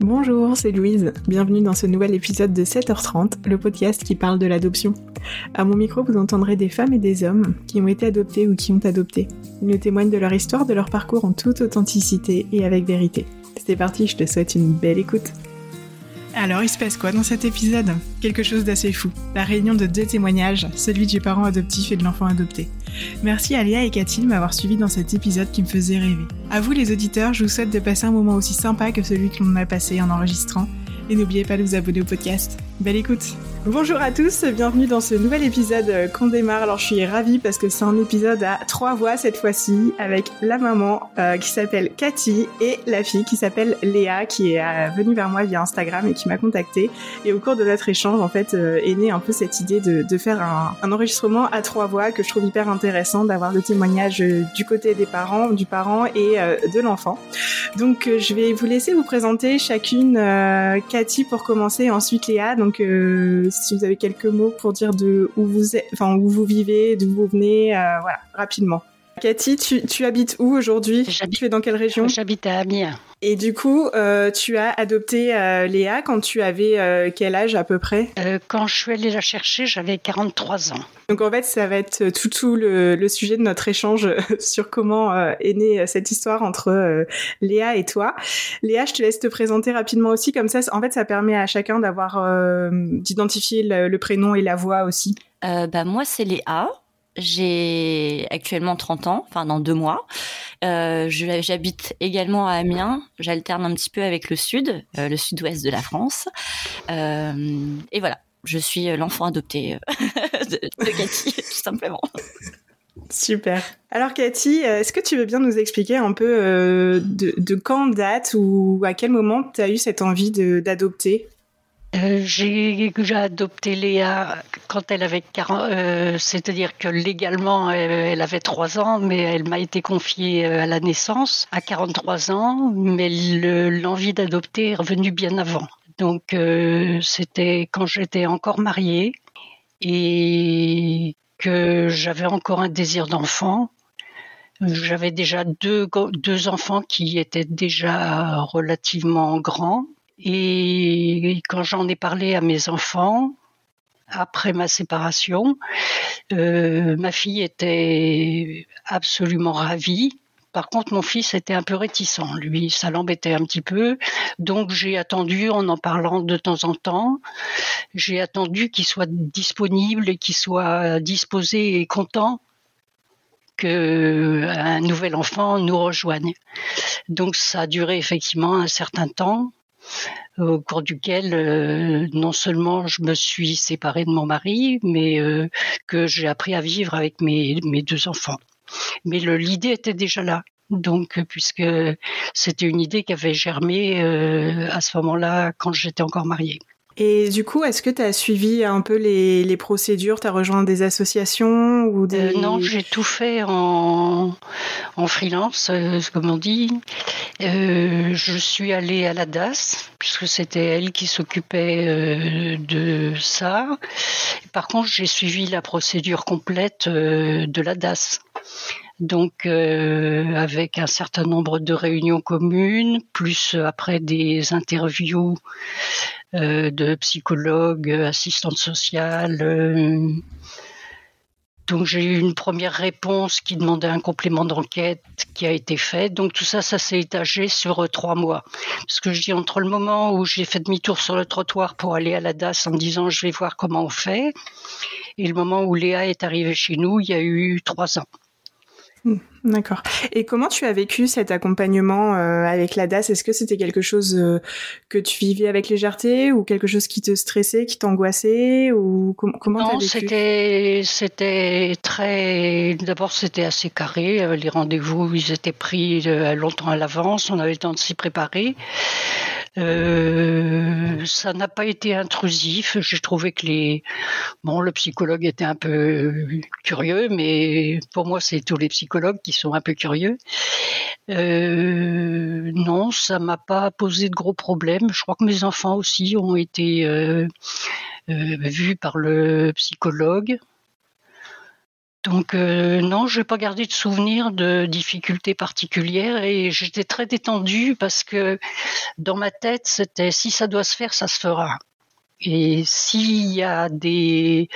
Bonjour, c'est Louise. Bienvenue dans ce nouvel épisode de 7h30, le podcast qui parle de l'adoption. À mon micro, vous entendrez des femmes et des hommes qui ont été adoptés ou qui ont adopté. Ils nous témoignent de leur histoire, de leur parcours en toute authenticité et avec vérité. C'est parti, je te souhaite une belle écoute. Alors, il se passe quoi dans cet épisode? Quelque chose d'assez fou. La réunion de deux témoignages, celui du parent adoptif et de l'enfant adopté. Merci à Léa et Cathy m'avoir suivi dans cet épisode qui me faisait rêver. À vous les auditeurs, je vous souhaite de passer un moment aussi sympa que celui que l'on a passé en enregistrant. Et n'oubliez pas de vous abonner au podcast. Belle écoute Bonjour à tous, bienvenue dans ce nouvel épisode euh, qu'on démarre. Alors je suis ravie parce que c'est un épisode à trois voix cette fois-ci avec la maman euh, qui s'appelle Cathy et la fille qui s'appelle Léa qui est euh, venue vers moi via Instagram et qui m'a contactée. Et au cours de notre échange en fait est née un peu cette idée de, faire un, enregistrement à trois voix que je trouve hyper intéressant d'avoir le témoignage du côté des parents, du parent et de l'enfant. Donc je vais vous laisser vous présenter chacune Cathy pour commencer, ensuite Léa. Si vous avez quelques mots pour dire de où vous êtes, enfin où vous vivez, d'où vous venez, euh, voilà, rapidement. Cathy, tu, habites où aujourd'hui? Tu es dans quelle région? J'habite à Amiens. Et du coup, euh, tu as adopté euh, Léa quand tu avais quel âge à peu près? Quand je suis allée la chercher, j'avais 43 ans. Donc en fait, ça va être tout, tout le, sujet de notre échange sur comment est née cette histoire entre Léa et toi. Léa, je te laisse te présenter rapidement aussi, comme ça, en fait, ça permet à chacun d'avoir d'identifier le, le, prénom et la voix aussi. bah moi, c'est Léa. J'ai actuellement 30 ans, enfin dans deux mois. Euh, J'habite également à Amiens. J'alterne un petit peu avec le sud, euh, le sud-ouest de la France. Euh, et voilà, je suis l'enfant adopté de, Cathy, tout simplement. Super. Alors Cathy, est-ce que tu veux bien nous expliquer un peu de, de, quand date ou à quel moment tu as eu cette envie d'adopter? Euh, j'ai adopté Léa quand elle avait 40, euh, c'est-à-dire que légalement elle, avait 3 ans, mais elle m'a été confiée euh, à la naissance à 43 ans, mais l'envie d'adopter est revenue bien avant. Donc euh, c'était quand j'étais encore mariée et que j'avais encore un désir d'enfant. J'avais déjà deux enfants qui étaient déjà relativement grands et quand j'en ai parlé à mes enfants, après ma séparation, euh, ma fille était absolument ravie. Par contre, mon fils était un peu réticent. Lui, ça l'embêtait un petit peu. Donc, j'ai attendu, en en parlant de temps en temps, j'ai attendu qu'il soit disponible et qu'il soit disposé et content qu'un nouvel enfant nous rejoigne. Donc, ça a duré effectivement un certain temps au cours duquel euh, non seulement je me suis séparée de mon mari, mais euh, que j'ai appris à vivre avec mes, mes deux enfants. Mais l'idée était déjà là. Donc, puisque c'était une idée qui avait germé euh, à ce moment-là quand j'étais encore mariée. Et du coup, est-ce que tu as suivi un peu les, les procédures? Tu as rejoint des associations ou des... Euh, non, j'ai tout fait en, en freelance, euh, comme on dit. Euh, je suis allée à la DAS, puisque c'était elle qui s'occupait de ça. Par contre, j'ai suivi la procédure complète de la DAS donc euh, avec un certain nombre de réunions communes, plus après des interviews de psychologues, assistantes sociales. Euh. donc j'ai eu une première réponse qui demandait un complément d'enquête qui a été fait. Donc tout ça, ça s'est étagé sur trois mois. Parce que je dis entre le moment où j'ai fait demi-tour sur le trottoir pour aller à la DAS en disant je vais voir comment on fait, et le moment où Léa est arrivée chez nous, il y a eu trois ans. Hmm, d'accord. Et comment tu as vécu cet accompagnement euh, avec la DAS? Est-ce que c'était quelque chose euh, que tu vivais avec légèreté ou quelque chose qui te stressait, qui t'angoissait ou com comment Non, c'était c'était très. D'abord, c'était assez carré. Euh, les rendez-vous, ils étaient pris longtemps à l'avance. On avait le temps de s'y préparer. Euh, ça n'a pas été intrusif. J'ai trouvé que les bon, le psychologue était un peu curieux, mais pour moi, c'est tous les psychologues qui sont un peu curieux. Euh, non, ça m'a pas posé de gros problèmes. Je crois que mes enfants aussi ont été euh, euh vus par le psychologue. Donc non, je n'ai pas gardé de souvenir de difficultés particulières et j'étais très détendue parce que dans ma tête, c'était si ça doit se faire, ça se fera. Et s'il y a des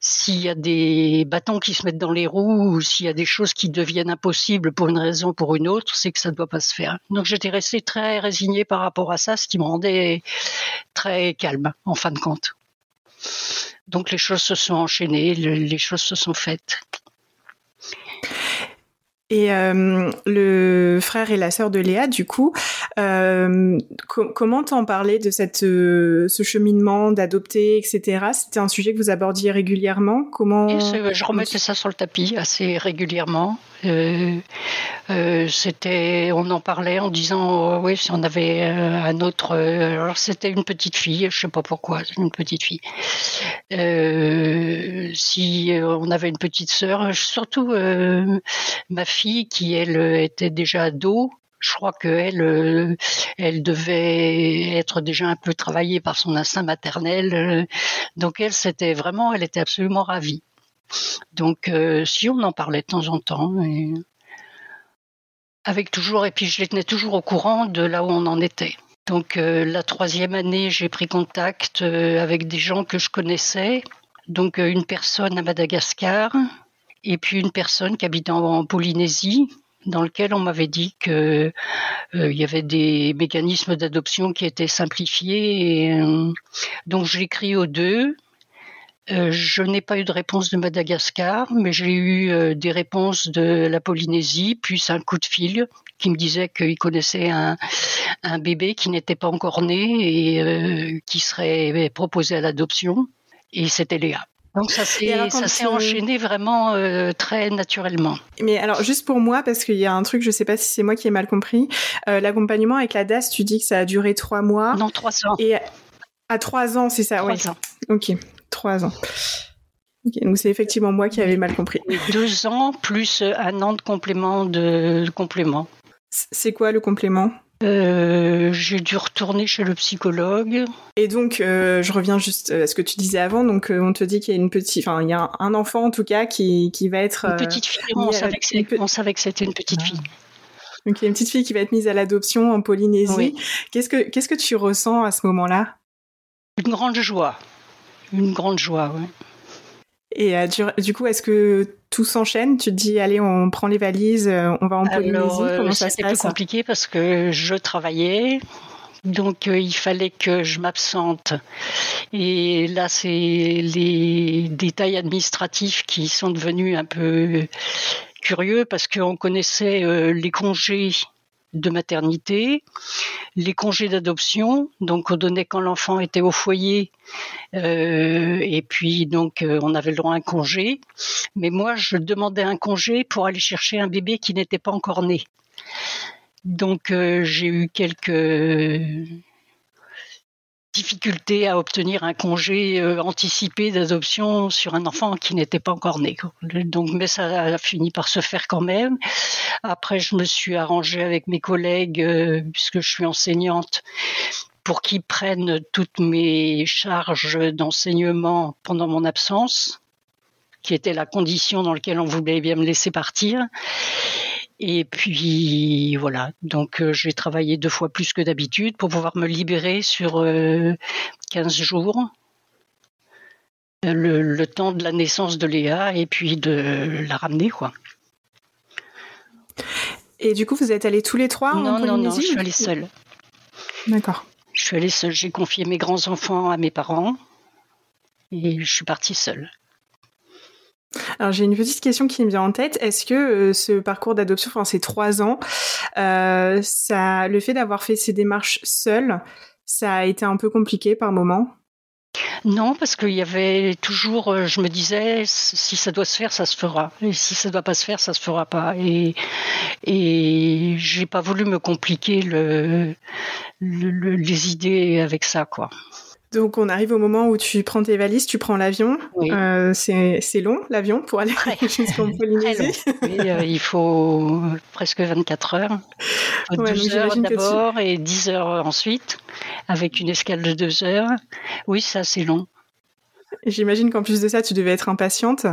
s'il y a des bâtons qui se mettent dans les roues ou s'il y a des choses qui deviennent impossibles pour une raison ou pour une autre, c'est que ça ne doit pas se faire. Donc j'étais restée très résignée par rapport à ça, ce qui me rendait très calme en fin de compte. Donc les choses se sont enchaînées, les choses se sont faites. Et euh, le frère et la sœur de Léa, du coup, euh, comment t'en parlais de cette, euh, ce cheminement d'adopter, etc. C'était un sujet que vous abordiez régulièrement? Comment Je remettais ça sur le tapis assez régulièrement. Euh, euh, c'était, on en parlait en disant, oh, oui, si on avait euh, un autre, alors c'était une petite fille, je sais pas pourquoi, une petite fille. si on avait une petite sœur, surtout ma fille qui elle était déjà ado, je crois qu'elle elle devait être déjà un peu travaillée par son instinct maternel. Donc elle, c'était vraiment, elle était absolument ravie. Donc, euh, si on en parlait de temps en temps, et avec toujours, et puis je les tenais toujours au courant de là où on en était. Donc, euh, la troisième année, j'ai pris contact euh, avec des gens que je connaissais. Donc, une personne à Madagascar et puis une personne qui habite en, Polynésie, dans lequel on m'avait dit qu'il y avait des mécanismes d'adoption qui étaient simplifiés. Donc j'ai écrit aux deux euh, je n'ai pas eu de réponse de Madagascar, mais j'ai eu euh, des réponses de la Polynésie, puis un coup de fil qui me disait qu'il connaissait un, bébé qui n'était pas encore né et euh, qui serait proposé à l'adoption. Et c'était Léa. Donc ça s'est enchaîné vraiment très naturellement. Mais alors juste pour moi, parce qu'il y a un truc, je ne sais pas si c'est moi qui ai mal compris, l'accompagnement avec la DAS, tu dis que ça a duré trois mois. Non, trois ans. Et à trois ans, c'est ça, trois oui. Ans. Ok. Trois ans. donc c'est effectivement moi qui avais mal compris. Deux ans plus un an de complément de, complément. C'est quoi le complément? Euh, j'ai dû retourner chez le psychologue. Et donc, euh, je reviens juste à ce que tu disais avant. Donc, euh, on te dit qu'il y a une petite, enfin, il y a un, enfant en tout cas qui, qui va être une petite fille. On, savait que, c'était une petite fille. Donc, il y a une petite fille qui va être mise à l'adoption en Polynésie. Qu'est-ce que qu'est-ce que tu ressens à ce moment-là? Une grande joie une grande joie. oui. Et euh, du, coup, est-ce que tout s'enchaîne? Tu te dis, allez, on prend les valises, euh, on va en Polynésie euh, Comment ça se passe? compliqué parce que je travaillais, donc il fallait que je m'absente. Et là, c'est les détails administratifs qui sont devenus un peu curieux parce qu'on connaissait les congés de maternité, les congés d'adoption, donc on donnait quand l'enfant était au foyer, euh, et puis donc euh, on avait le droit à un congé. Mais moi, je demandais un congé pour aller chercher un bébé qui n'était pas encore né. Donc euh, j'ai eu quelques difficulté à obtenir un congé euh, anticipé d'adoption sur un enfant qui n'était pas encore né. Donc, mais ça a fini par se faire quand même. Après, je me suis arrangée avec mes collègues, euh, puisque je suis enseignante, pour qu'ils prennent toutes mes charges d'enseignement pendant mon absence, qui était la condition dans laquelle on voulait bien me laisser partir. Et puis voilà, donc euh, j'ai travaillé deux fois plus que d'habitude pour pouvoir me libérer sur 15 euh, jours, le, temps de la naissance de Léa et puis de la ramener quoi. Et du coup, vous êtes allés tous les trois non, en Polynésie Non, non, je suis allée seule. D'accord. Je suis allée seule. J'ai confié mes grands enfants à mes parents et je suis partie seule. Alors j'ai une petite question qui me vient en tête. Est-ce que euh, ce parcours d'adoption, enfin ces trois ans, euh, ça, le fait d'avoir fait ces démarches seule, ça a été un peu compliqué par moment? Non, parce qu'il y avait toujours, euh, je me disais, si ça doit se faire, ça se fera. Et si ça ne doit pas se faire, ça se fera pas. Et, j'ai pas voulu me compliquer le, les idées avec ça, quoi. Donc on arrive au moment où tu prends tes valises, tu prends l'avion. Euh, c'est long l'avion pour aller jusqu'en Polynésie. Oui, euh, il faut presque 24 heures. 12 heures d'abord et 10 heures ensuite, avec une escale de 2 heures. Oui, ça c'est long. J'imagine qu'en plus de ça, tu devais être impatiente.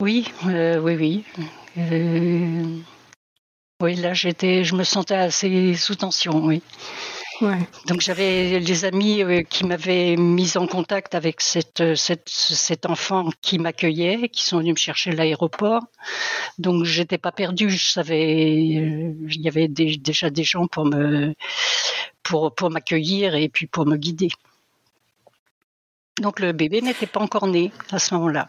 Oui, oui, oui. oui, là, j'étais, je me sentais assez sous tension, oui. Donc j'avais des amis euh, qui m'avaient mis en contact avec cette, cette, cet enfant qui m'accueillait, qui sont venus me chercher à l'aéroport. Donc j'étais pas perdue, je savais, euh, il y avait déjà des gens pour me pour, pour m'accueillir et puis pour me guider. Donc le bébé n'était pas encore né à ce moment-là.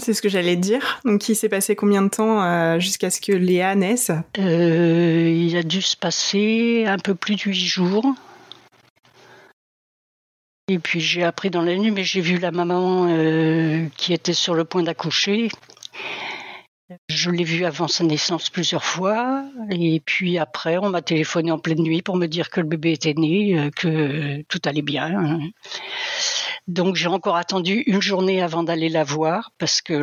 C'est ce que j'allais dire. Donc, il s'est passé combien de temps euh, jusqu'à ce que Léa naisse? Euh, Il a dû se passer un peu plus de huit jours. Et puis j'ai appris dans la nuit, mais j'ai vu la maman euh, qui était sur le point d'accoucher. Je l'ai vue avant sa naissance plusieurs fois. Et puis après, on m'a téléphoné en pleine nuit pour me dire que le bébé était né, que tout allait bien. Donc j'ai encore attendu une journée avant d'aller la voir parce que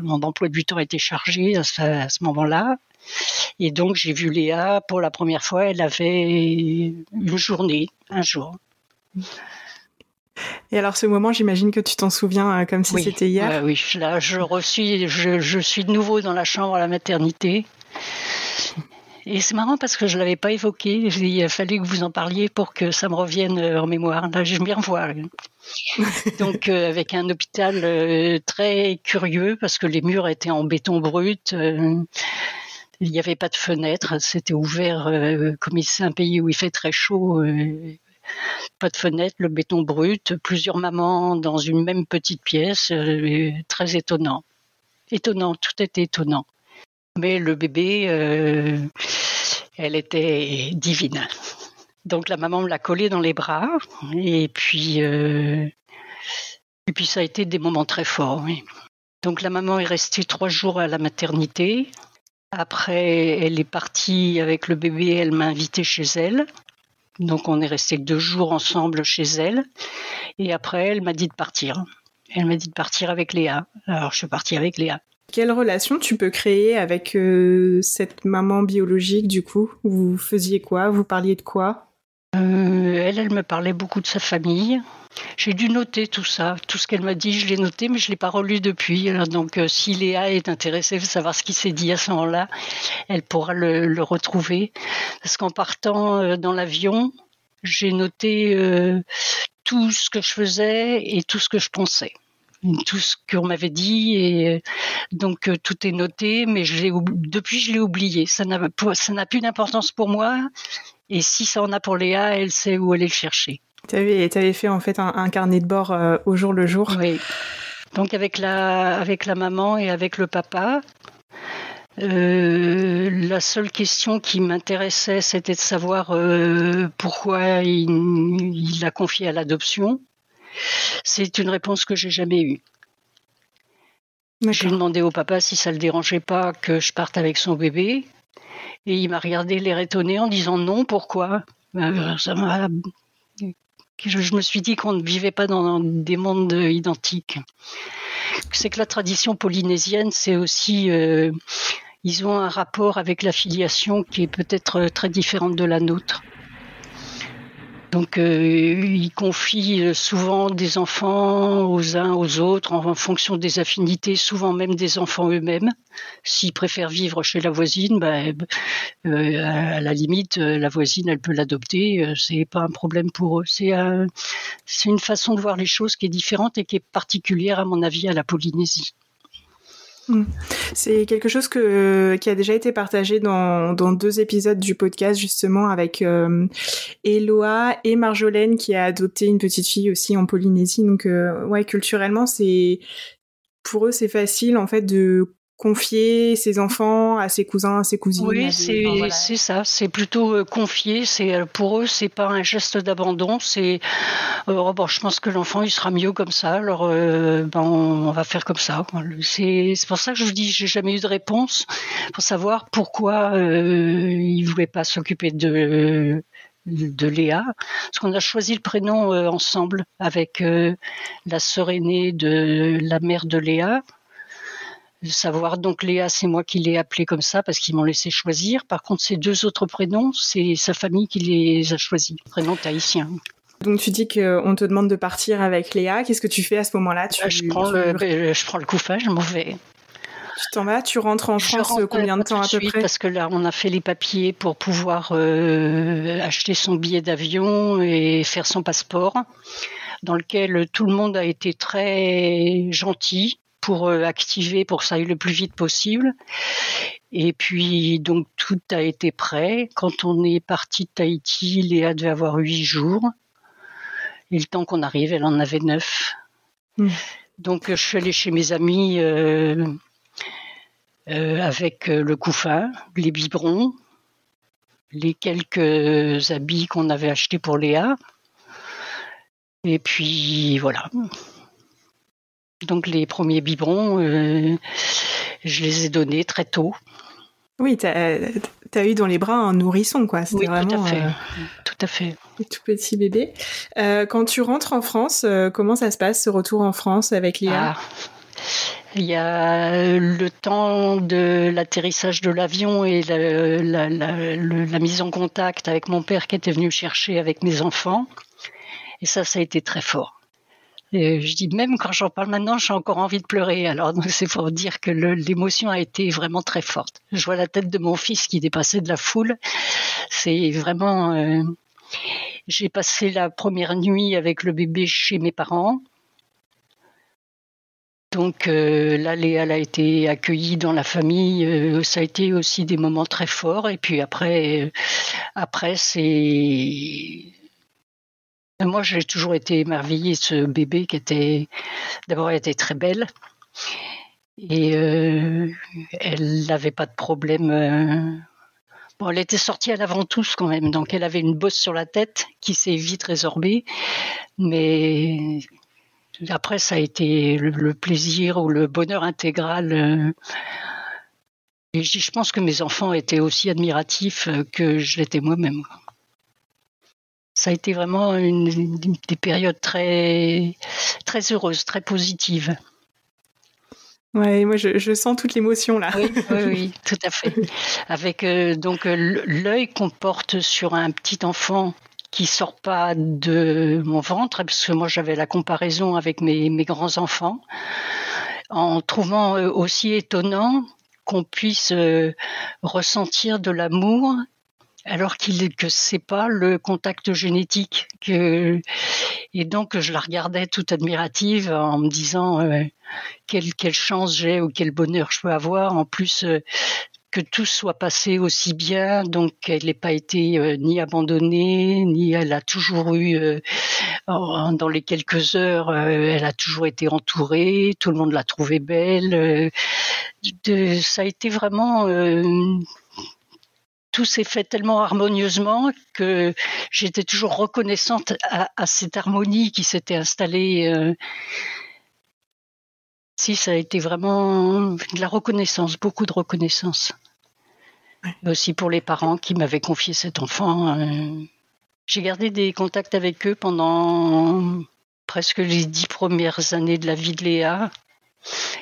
mon emploi du temps était chargé à ce, moment-là. Et donc j'ai vu Léa pour la première fois. Elle avait une journée, un jour. Et alors ce moment, j'imagine que tu t'en souviens euh, comme si c'était hier. oui, là je, reçus, je, je suis de nouveau dans la chambre à la maternité. Et c'est marrant parce que je ne l'avais pas évoqué. Il a fallu que vous en parliez pour que ça me revienne euh, en mémoire. Là, j'aime bien revoir. Donc, euh, avec un hôpital euh, très curieux parce que les murs étaient en béton brut. il n'y avait pas de fenêtre. C'était ouvert comme c'est un pays où il fait très chaud. pas de fenêtre, le béton brut, plusieurs mamans dans une même petite pièce, très étonnant. Étonnant, tout était étonnant. Mais le bébé, elle était divine. Donc la maman me l'a collée dans les bras et puis euh, et puis ça a été des moments très forts. Donc la maman est restée trois jours à la maternité. Après, elle est partie avec le bébé. Elle m'a invité chez elle. Donc on est resté deux jours ensemble chez elle. Et après, elle m'a dit de partir. Elle m'a dit de partir avec Léa. Alors je suis partie avec Léa. Quelle relation tu peux créer avec euh, cette maman biologique du coup? Vous faisiez quoi? Vous parliez de quoi? Euh, Elle, elle me parlait beaucoup de sa famille. J'ai dû noter tout ça, tout ce qu'elle m'a dit, je l'ai noté, mais je l'ai pas relu depuis. donc, euh, si Léa est intéressée de savoir ce qui s'est dit à ce moment-là, elle pourra le retrouver. Parce qu'en partant dans l'avion, j'ai noté tout ce que je faisais et tout ce que je pensais tout ce qu'on m'avait dit et euh, donc euh, tout est noté mais je depuis je l'ai oublié. Ça n'a ça n'a plus d'importance pour moi. Et si ça en a pour Léa elle sait où aller le chercher. Tu avais, avais fait en fait un, carnet de bord euh, au jour le jour. Oui. Donc avec la avec la maman et avec le papa la seule question qui m'intéressait, c'était de savoir pourquoi il, il l'a confié à l'adoption. C'est une réponse que j'ai jamais eue. J'ai demandé au papa si ça le dérangeait pas que je parte avec son bébé. Et il m'a regardé l'air étonné en disant non, pourquoi? Euh, ça Je me suis dit qu'on ne vivait pas dans des mondes identiques. C'est que la tradition polynésienne, c'est aussi. Euh, ils ont un rapport avec la filiation qui est peut-être très différente de la nôtre. Donc, euh, ils confient souvent des enfants aux uns aux autres en, fonction des affinités, souvent même des enfants eux-mêmes. S'ils préfèrent vivre chez la voisine, ben, euh, à la limite, euh, la voisine, elle peut l'adopter. Euh, c'est pas un problème pour eux. C'est une façon de voir les choses qui est différente et qui est particulière, à mon avis, à la Polynésie. Mm. C'est quelque chose que, qui a déjà été partagé dans, dans deux épisodes du podcast justement avec euh, Eloa et Marjolaine qui a adopté une petite fille aussi en Polynésie. Donc euh, ouais, culturellement c'est pour eux c'est facile en fait de confier ses enfants à ses cousins, à ses cousines. Oui, c'est ça. C'est plutôt euh, confier. C'est euh, pour eux, c'est pas un geste d'abandon. C'est euh, oh, bon, je pense que l'enfant il sera mieux comme ça. Alors ben, on, va faire comme ça. C'est pour ça que je vous dis, j'ai jamais eu de réponse pour savoir pourquoi il voulait pas s'occuper de de Léa, parce qu'on a choisi le prénom ensemble avec la sœur aînée de la mère de Léa, savoir donc Léa, c'est moi qui l'ai appelée comme ça parce qu'ils m'ont laissé choisir. Par contre, ces deux autres prénoms, c'est sa famille qui les a choisis, prénoms tahitiens. Donc tu dis qu'on te demande de partir avec Léa. Qu'est-ce que tu fais à ce moment-là? Tu, je, prends le, je prends le couffin, je m'en vais. Tu t'en vas, tu rentres en France combien de temps à peu près? Parce que là, on a fait les papiers pour pouvoir euh, acheter son billet d'avion et faire son passeport, dans lequel tout le monde a été très gentil pour euh, activer pour que ça aille le plus vite possible. Et puis, donc, tout a été prêt. Quand on est parti de Tahiti, Léa devait avoir huit jours. Et le temps qu'on arrive, elle en avait neuf. Hmm. Donc, je suis allée chez mes amis euh, euh, avec le couffin, les biberons, les quelques habits qu'on avait achetés pour Léa. Et puis voilà. Donc les premiers biberons, euh, je les ai donnés très tôt. Oui, tu as, eu dans les bras un nourrisson, quoi. Oui, tout à fait. tout à fait. Tout petit bébé. quand tu rentres en France, comment ça se passe, ce retour en France avec Léa? Ah. Il y a le temps de l'atterrissage de l'avion et la, mise en contact avec mon père qui était venu chercher avec mes enfants. Et ça, ça a été très fort. Et je dis même quand j'en parle maintenant, j'ai encore envie de pleurer. Alors c'est pour dire que l'émotion a été vraiment très forte. Je vois la tête de mon fils qui dépassait de la foule. C'est vraiment. Euh, j'ai passé la première nuit avec le bébé chez mes parents. Donc euh, là, Léa a été accueillie dans la famille. Euh, ça a été aussi des moments très forts. Et puis après, euh, après c'est moi j'ai toujours été émerveillée de ce bébé qui était d'abord elle était très belle et elle n'avait pas de problème. Bon, elle était sortie à l'avant tous quand même, donc elle avait une bosse sur la tête qui s'est vite résorbée, mais après, ça a été le, plaisir ou le bonheur intégral. Euh, et je, pense que mes enfants étaient aussi admiratifs euh, que je l'étais moi-même. Ça a été vraiment une, des périodes très, très heureuses, très positives. Ouais, moi je, sens toute l'émotion là. Oui, oui, tout à fait. Avec euh, donc l'œil qu'on porte sur un petit enfant qui sort pas de mon ventre, parce que moi j'avais la comparaison avec mes, mes grands-enfants, en trouvant euh, aussi étonnant qu'on puisse euh, ressentir de l'amour alors qu'il que c'est pas le contact génétique que et donc je la regardais toute admirative en me disant euh, quelle quelle chance j'ai ou quel bonheur je peux avoir en plus que tout soit passé aussi bien, donc elle n'ait pas été euh, ni abandonnée, ni elle a toujours eu, euh, dans les quelques heures, euh, elle a toujours été entourée, tout le monde l'a trouvée belle. Ça a été vraiment tout s'est fait tellement harmonieusement que j'étais toujours reconnaissante à, à, cette harmonie qui s'était installée. Si, ça a été vraiment de la reconnaissance, beaucoup de reconnaissance. Aussi pour les parents qui m'avaient confié cet enfant. Euh, j'ai gardé des contacts avec eux pendant presque les dix premières années de la vie de Léa.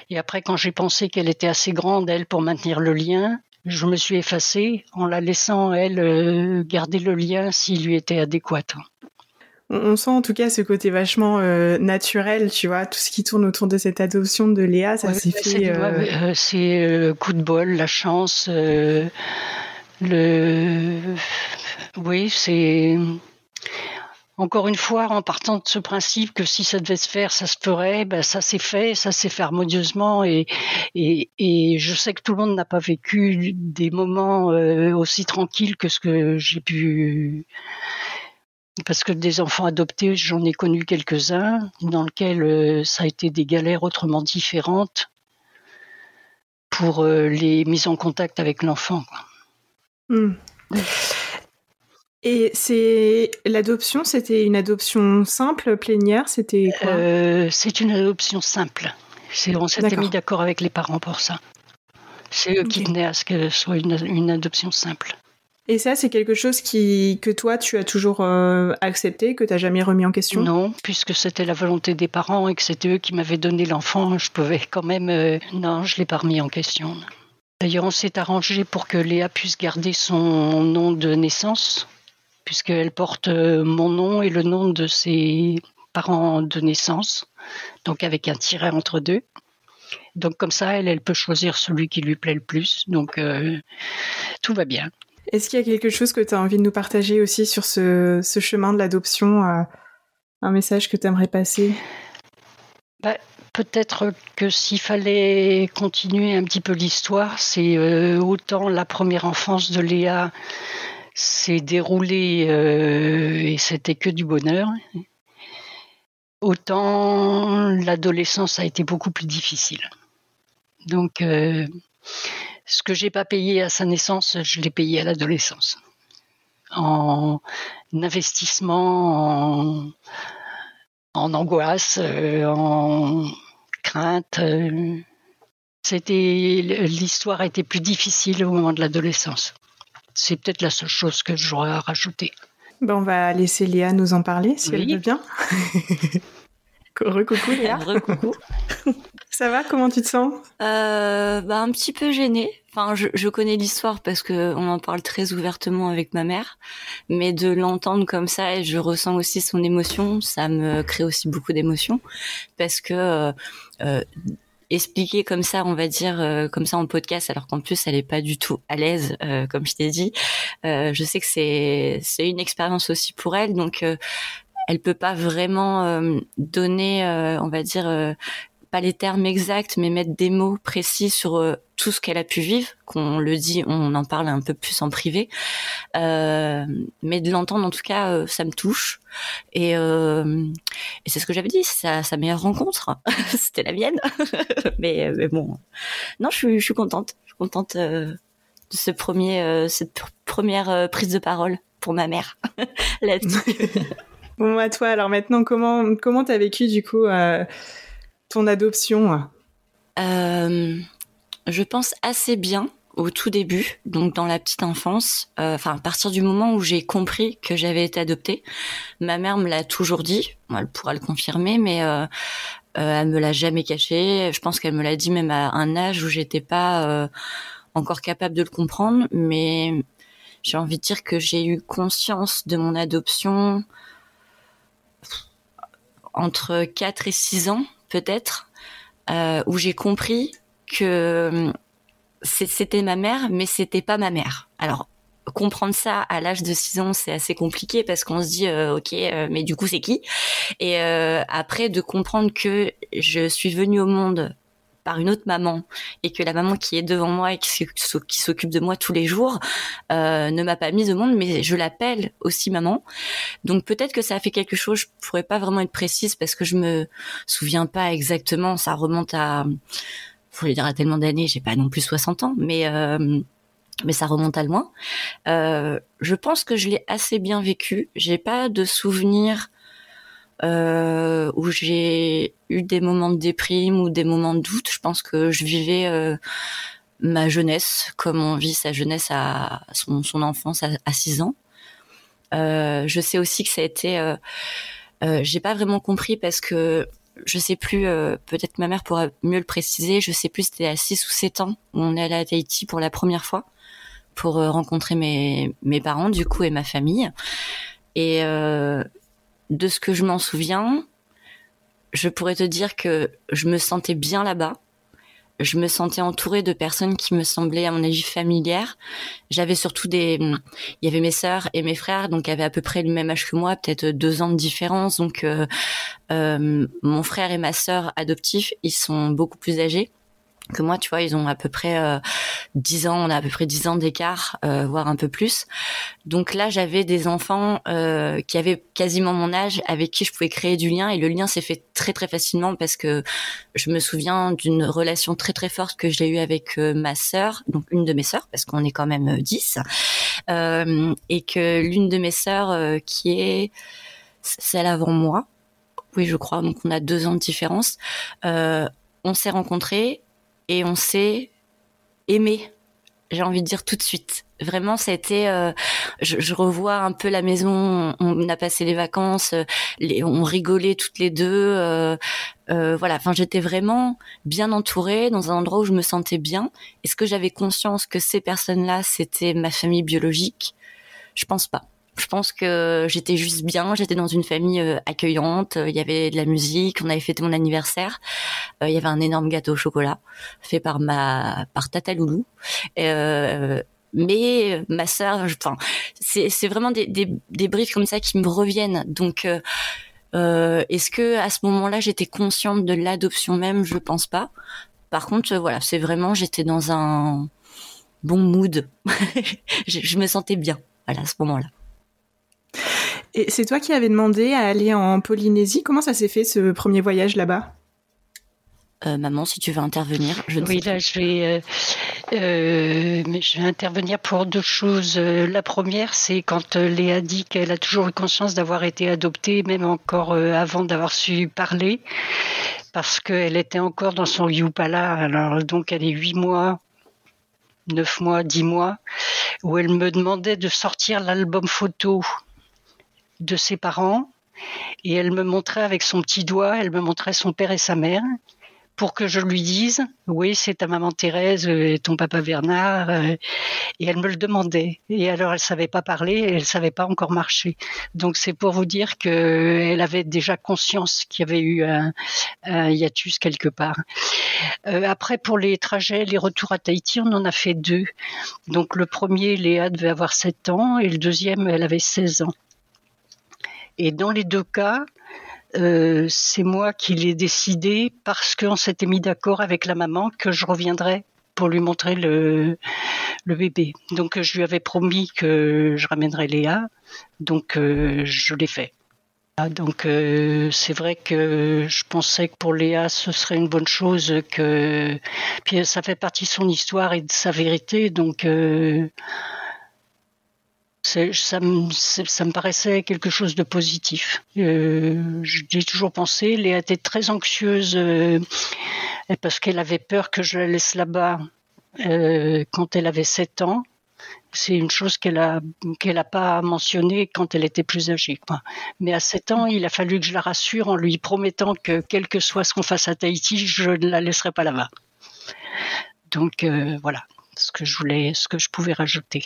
Et après, quand j'ai pensé qu'elle était assez grande, elle, pour maintenir le lien, je me suis effacée en la laissant, elle, euh, garder le lien s'il lui était adéquat on sent en tout cas ce côté vachement euh, naturel, tu vois, tout ce qui tourne autour de cette adoption de Léa, ça s'est fait. C'est euh, euh, coup de bol, la chance, le. Oui, c'est. Encore une fois, en partant de ce principe que si ça devait se faire, ça se ferait, ben ça s'est fait, ça s'est fait harmonieusement et, et, et, je sais que tout le monde n'a pas vécu des moments aussi tranquilles que ce que j'ai pu parce que des enfants adoptés, j'en ai connu quelques-uns, dans lesquels euh, ça a été des galères autrement différentes pour euh, les mises en contact avec l'enfant. Et c'est l'adoption, c'était une adoption simple, plénière, c'était quoi? Euh, C'est une adoption simple. on s'était mis d'accord avec les parents pour ça. C'est eux qui tenaient à ce qu'elle soit une adoption simple. Et ça, c'est quelque chose qui, que toi, tu as toujours euh, accepté, que tu n'as jamais remis en question? Non, puisque c'était la volonté des parents et que c'était eux qui m'avaient donné l'enfant, je pouvais quand même... Euh, non, je ne l'ai pas remis en question. D'ailleurs, on s'est arrangé pour que Léa puisse garder son nom de naissance. Puisqu'elle porte mon nom et le nom de ses parents de naissance, donc avec un tiret entre deux. Donc comme ça, elle, elle peut choisir celui qui lui plaît le plus. Donc tout va bien. Est-ce qu'il y a quelque chose que tu as envie de nous partager aussi sur ce, chemin de l'adoption Un message que tu aimerais passer? Bah, Peut-être que s'il fallait continuer un petit peu l'histoire, c'est euh, autant la première enfance de Léa s'est déroulée euh, et c'était que du bonheur, autant l'adolescence a été beaucoup plus difficile. Donc, euh, ce que j'ai pas payé à sa naissance, je l'ai payé à l'adolescence. En investissement, en, angoisse, en crainte. Euh, c'était l'histoire été plus difficile au moment de l'adolescence. C'est peut-être la seule chose que j'aurais à rajouter. Ben on va laisser Léa nous en parler si elle veut bien. Recoucou Léa. Recoucou. Ça va Comment tu te sens? Euh, bah, Un petit peu gênée. Enfin, je, je connais l'histoire parce que on en parle très ouvertement avec ma mère, mais de l'entendre comme ça et je ressens aussi son émotion, ça me crée aussi beaucoup d'émotions parce que euh, euh expliquer comme ça, on va dire euh, comme ça en podcast, alors qu'en plus elle est pas du tout à l'aise, euh, comme je t'ai dit. Euh, je sais que c'est c'est une expérience aussi pour elle, donc elle peut pas vraiment donner, on va dire pas les termes exacts, mais mettre des mots précis sur euh, tout ce qu'elle a pu vivre, qu'on le dit, on en parle un peu plus en privé. Euh, mais de l'entendre, en tout cas, euh, ça me touche. Et, c'est ce que j'avais dit, sa, meilleure rencontre, c'était la mienne. mais, bon, non, je suis, je suis contente. Je suis contente de ce premier, cette première prise de parole pour ma mère là-dessus. bon, à toi, alors maintenant, comment comment t'as vécu du coup ton adoption euh, Je pense assez bien au tout début, donc dans la petite enfance, euh, enfin à partir du moment où j'ai compris que j'avais été adoptée. Ma mère me l'a toujours dit, elle pourra le confirmer, mais euh, euh, elle me l'a jamais caché. Je pense qu'elle me l'a dit même à un âge où j'étais pas euh, encore capable de le comprendre, mais j'ai envie de dire que j'ai eu conscience de mon adoption entre 4 et 6 ans peut-être, euh, où j'ai compris que hum, c'était ma mère, mais c'était pas ma mère. Alors comprendre ça à l'âge de 6 ans, c'est assez compliqué parce qu'on se dit euh, OK, euh, mais du coup c'est qui? Et après de comprendre que je suis venue au monde par une autre maman et que la maman qui est devant moi et qui s'occupe de moi tous les jours euh, ne m'a pas mise au monde, mais je l'appelle aussi maman. Donc peut-être que ça a fait quelque chose. Je pourrais pas vraiment être précise parce que je me souviens pas exactement. Ça remonte à, faut le dire à tellement d'années. J'ai pas non plus 60 ans, mais euh, mais ça remonte à loin. Euh, je pense que je l'ai assez bien vécu. J'ai pas de souvenirs euh, où j'ai eu des moments de déprime ou des moments de doute. Je pense que je vivais euh, ma jeunesse comme on vit sa jeunesse à son, enfance à, 6 ans. Euh, je sais aussi que ça a été, euh, euh, j'ai pas vraiment compris parce que je sais plus, euh, peut-être ma mère pourra mieux le préciser. Je sais plus, c'était à 6 ou 7 ans où on est allé à Tahiti pour la première fois pour rencontrer mes mes parents du coup et ma famille. Et euh, de ce que je m'en souviens, je pourrais te dire que je me sentais bien là-bas. Je me sentais entourée de personnes qui me semblaient, à mon avis, familières. J'avais surtout des, il y avait mes sœurs et mes frères, donc avaient à peu près le même âge que moi, peut-être deux ans de différence. Donc, euh, euh, mon frère et ma sœur adoptifs, ils sont beaucoup plus âgés que moi, tu vois, ils ont à peu près euh, 10 ans, on a à peu près 10 ans d'écart, euh, voire un peu plus. Donc là, j'avais des enfants euh, qui avaient quasiment mon âge, avec qui je pouvais créer du lien, et le lien s'est fait très très facilement parce que je me souviens d'une relation très très forte que j'ai eue avec euh, ma sœur, donc une de mes sœurs, parce qu'on est quand même 10, euh, et que l'une de mes sœurs, qui est celle avant moi, oui je crois, donc on a deux ans de différence, on s'est rencontrés et on s'est aimé. J'ai envie de dire tout de suite. Vraiment, ça a été. Euh, je, je, revois un peu la maison. On, a passé les vacances. Euh, les, on rigolait toutes les deux. Euh, euh, voilà. Enfin, j'étais vraiment bien entourée dans un endroit où je me sentais bien. Est-ce que j'avais conscience que ces personnes-là, c'était ma famille biologique? Je pense pas. Je pense que j'étais juste bien. J'étais dans une famille accueillante. Il y avait de la musique. On avait fêté mon anniversaire. il y avait un énorme gâteau au chocolat fait par ma par Tata Loulou. mais ma sœur, enfin, c'est vraiment des, des des briefs comme ça qui me reviennent. Donc euh, Est-ce que à ce moment-là j'étais consciente de l'adoption même? Je pense pas. Par contre, voilà, c'est vraiment j'étais dans un bon mood. je, me sentais bien, voilà, à ce moment-là. Et c'est toi qui avais demandé à aller en Polynésie. Comment ça s'est fait ce premier voyage là-bas? Euh, maman, si tu veux intervenir, je Oui, là, je vais, euh, euh, mais je vais intervenir pour deux choses. La première, c'est quand Léa dit qu'elle a toujours eu conscience d'avoir été adoptée, même encore avant d'avoir su parler, parce qu'elle était encore dans son Yupala. Alors, donc, elle est huit mois, neuf mois, dix mois, où elle me demandait de sortir l'album photo de ses parents. Et elle me montrait avec son petit doigt, elle me montrait son père et sa mère pour que je lui dise oui c'est ta maman Thérèse et ton papa Bernard euh, et elle me le demandait. Et alors elle savait pas parler et elle savait pas encore marcher. Donc c'est pour vous dire que elle avait déjà conscience qu'il y avait eu un, hiatus quelque part. Euh, après pour les trajets les retours à Tahiti on en a fait deux. Donc le premier Léa devait avoir 7 ans et le deuxième elle avait 16 ans et dans les deux cas euh, c'est moi qui l'ai décidé parce qu'on s'était mis d'accord avec la maman que je reviendrais pour lui montrer le, bébé. Donc je lui avais promis que je ramènerais Léa, donc euh, je l'ai fait. Ah, donc euh, c'est vrai que je pensais que pour Léa ce serait une bonne chose que puis ça fait partie de son histoire et de sa vérité donc ça me, ça me paraissait quelque chose de positif. Euh, J'ai toujours pensé, Léa était très anxieuse euh, parce qu'elle avait peur que je la laisse là-bas euh, quand elle avait 7 ans. C'est une chose qu'elle a qu'elle a pas mentionné quand elle était plus âgée. Mais à 7 ans, il a fallu que je la rassure en lui promettant que quel que soit ce qu'on fasse à Tahiti, je ne la laisserai pas là-bas. Donc voilà ce que je voulais, ce que je pouvais rajouter.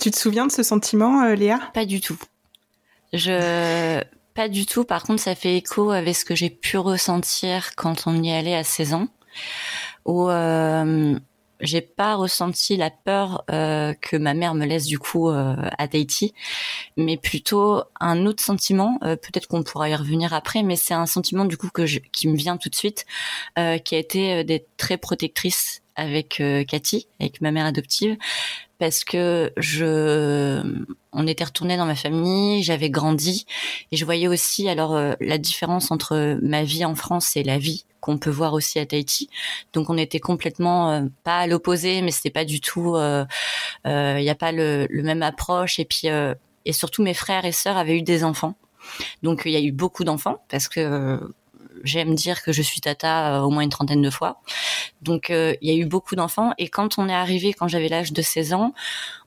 Tu te souviens de ce sentiment, euh, Léa? Pas du tout. Je pas du tout. Par contre, ça fait écho avec ce que j'ai pu ressentir quand on y allait à 16 ans, où euh, j'ai pas ressenti la peur euh, que ma mère me laisse du coup euh, à Tahiti, mais plutôt un autre sentiment. Euh, peut-être qu'on pourra y revenir après, mais c'est un sentiment du coup que je, qui me vient tout de suite, euh, qui a été d'être très protectrice avec Cathy, avec ma mère adoptive, parce que je, on était retourné dans ma famille, j'avais grandi et je voyais aussi alors euh, la différence entre ma vie en France et la vie qu'on peut voir aussi à Tahiti. Donc on était complètement euh, pas à l'opposé, mais c'était pas du tout, il euh, n'y a pas le, le, même approche et puis et surtout mes frères et sœurs avaient eu des enfants. Donc il y a eu beaucoup d'enfants parce que j'aime dire que je suis tata euh, au moins une trentaine de fois. Donc euh, il y a eu beaucoup d'enfants et quand on est arrivé, quand j'avais l'âge de 16 ans,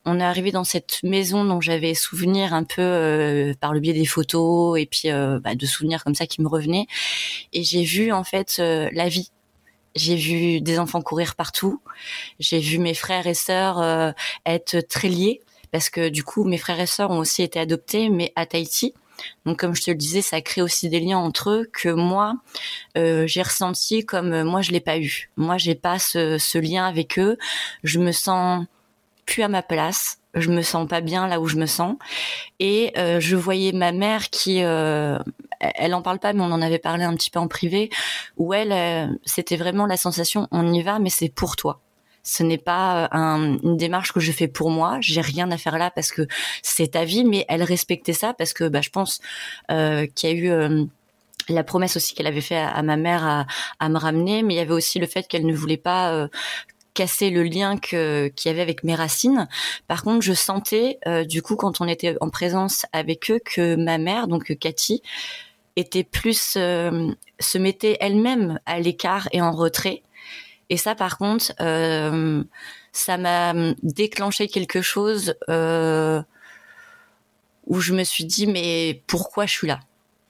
on est arrivé dans cette maison dont j'avais souvenir un peu euh, par le biais des photos et puis bah, de souvenirs comme ça qui me revenaient. Et j'ai vu en fait la vie j'ai vu des enfants courir partout. J'ai vu mes frères et sœurs être très liés parce que du coup mes frères et sœurs ont aussi été adoptés mais à Tahiti. Donc comme je te le disais, ça crée aussi des liens entre eux que moi euh, j'ai ressenti comme euh, moi je l'ai pas eu. Moi j'ai pas ce, ce, lien avec eux. Je me sens plus à ma place. Je me sens pas bien là où je me sens. Et euh, je voyais ma mère qui, elle en parle pas, mais on en avait parlé un petit peu en privé, où elle, c'était vraiment la sensation, on y va, mais c'est pour toi ce n'est pas euh, un, une démarche que je fais pour moi. J'ai rien à faire là parce que c'est ta vie, mais elle respectait ça parce que bah, je pense euh, qu'il y a eu euh, la promesse aussi qu'elle avait fait à, ma mère à, me ramener, mais il y avait aussi le fait qu'elle ne voulait pas casser le lien qu'il y avait avec mes racines. Par contre, je sentais du coup quand on était en présence avec eux que ma mère, donc Cathy, était plus se mettait elle-même à l'écart et en retrait et ça, par contre, euh, ça m'a déclenché quelque chose euh, où je me suis dit, mais pourquoi je suis là?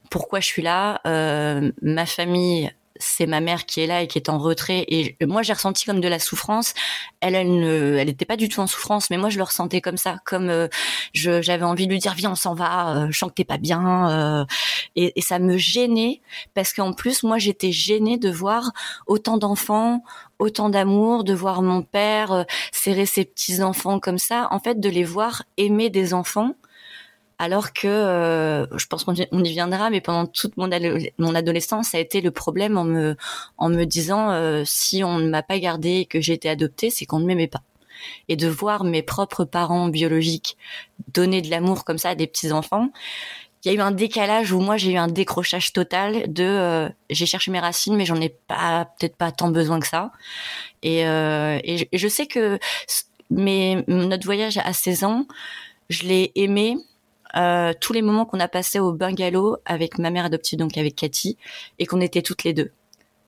Pourquoi je suis là? Euh, Ma famille c'est ma mère qui est là et qui est en retrait. Et moi, j'ai ressenti comme de la souffrance. Elle, elle ne, elle n'était pas du tout en souffrance, mais moi, je le ressentais comme ça, comme euh, j'avais envie de lui dire viens, on s'en va. Euh, je sens que t'es pas bien. Euh, et, et, ça me gênait parce qu'en plus, moi, j'étais gênée de voir autant d'enfants, autant d'amour, de voir mon père serrer ses petits enfants comme ça. En fait, de les voir aimer des enfants alors que euh, je pense qu'on y viendra, mais pendant toute mon, adolescence, ça a été le problème en me, disant euh, si on ne m'a pas gardé et que j'ai été adoptée, c'est qu'on ne m'aimait pas. Et de voir mes propres parents biologiques donner de l'amour comme ça à des petits enfants, il y a eu un décalage où moi j'ai eu un décrochage total de euh, j'ai cherché mes racines mais j'en ai pas peut-être pas tant besoin que ça et, et, je sais que mais notre voyage à 16 ans je l'ai aimé euh, tous les moments qu'on a passés au bungalow avec ma mère adoptive, donc avec Cathy, et qu'on était toutes les deux.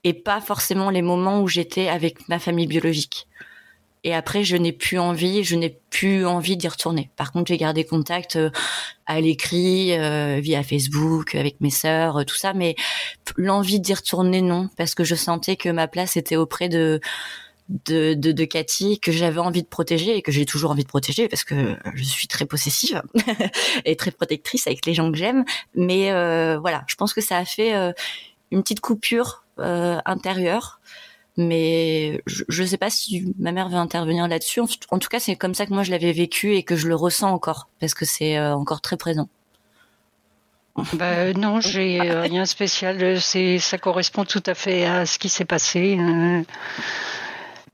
Et pas forcément les moments où j'étais avec ma famille biologique. Et après, je n'ai plus envie, je n'ai plus envie d'y retourner. Par contre, j'ai gardé contact euh, à l'écrit, euh, via Facebook, avec mes sœurs, tout ça, mais l'envie d'y retourner, non, parce que je sentais que ma place était auprès de de, de, de Cathy que j'avais envie de protéger et que j'ai toujours envie de protéger parce que je suis très possessive et très protectrice avec les gens que j'aime. Mais euh, voilà, je pense que ça a fait euh, une petite coupure euh, intérieure. Mais je ne sais pas si ma mère veut intervenir là-dessus. En, tout cas, c'est comme ça que moi je l'avais vécu et que je le ressens encore parce que c'est encore très présent. Bah, non, j'ai rien spécial. C'est, ça correspond tout à fait à ce qui s'est passé.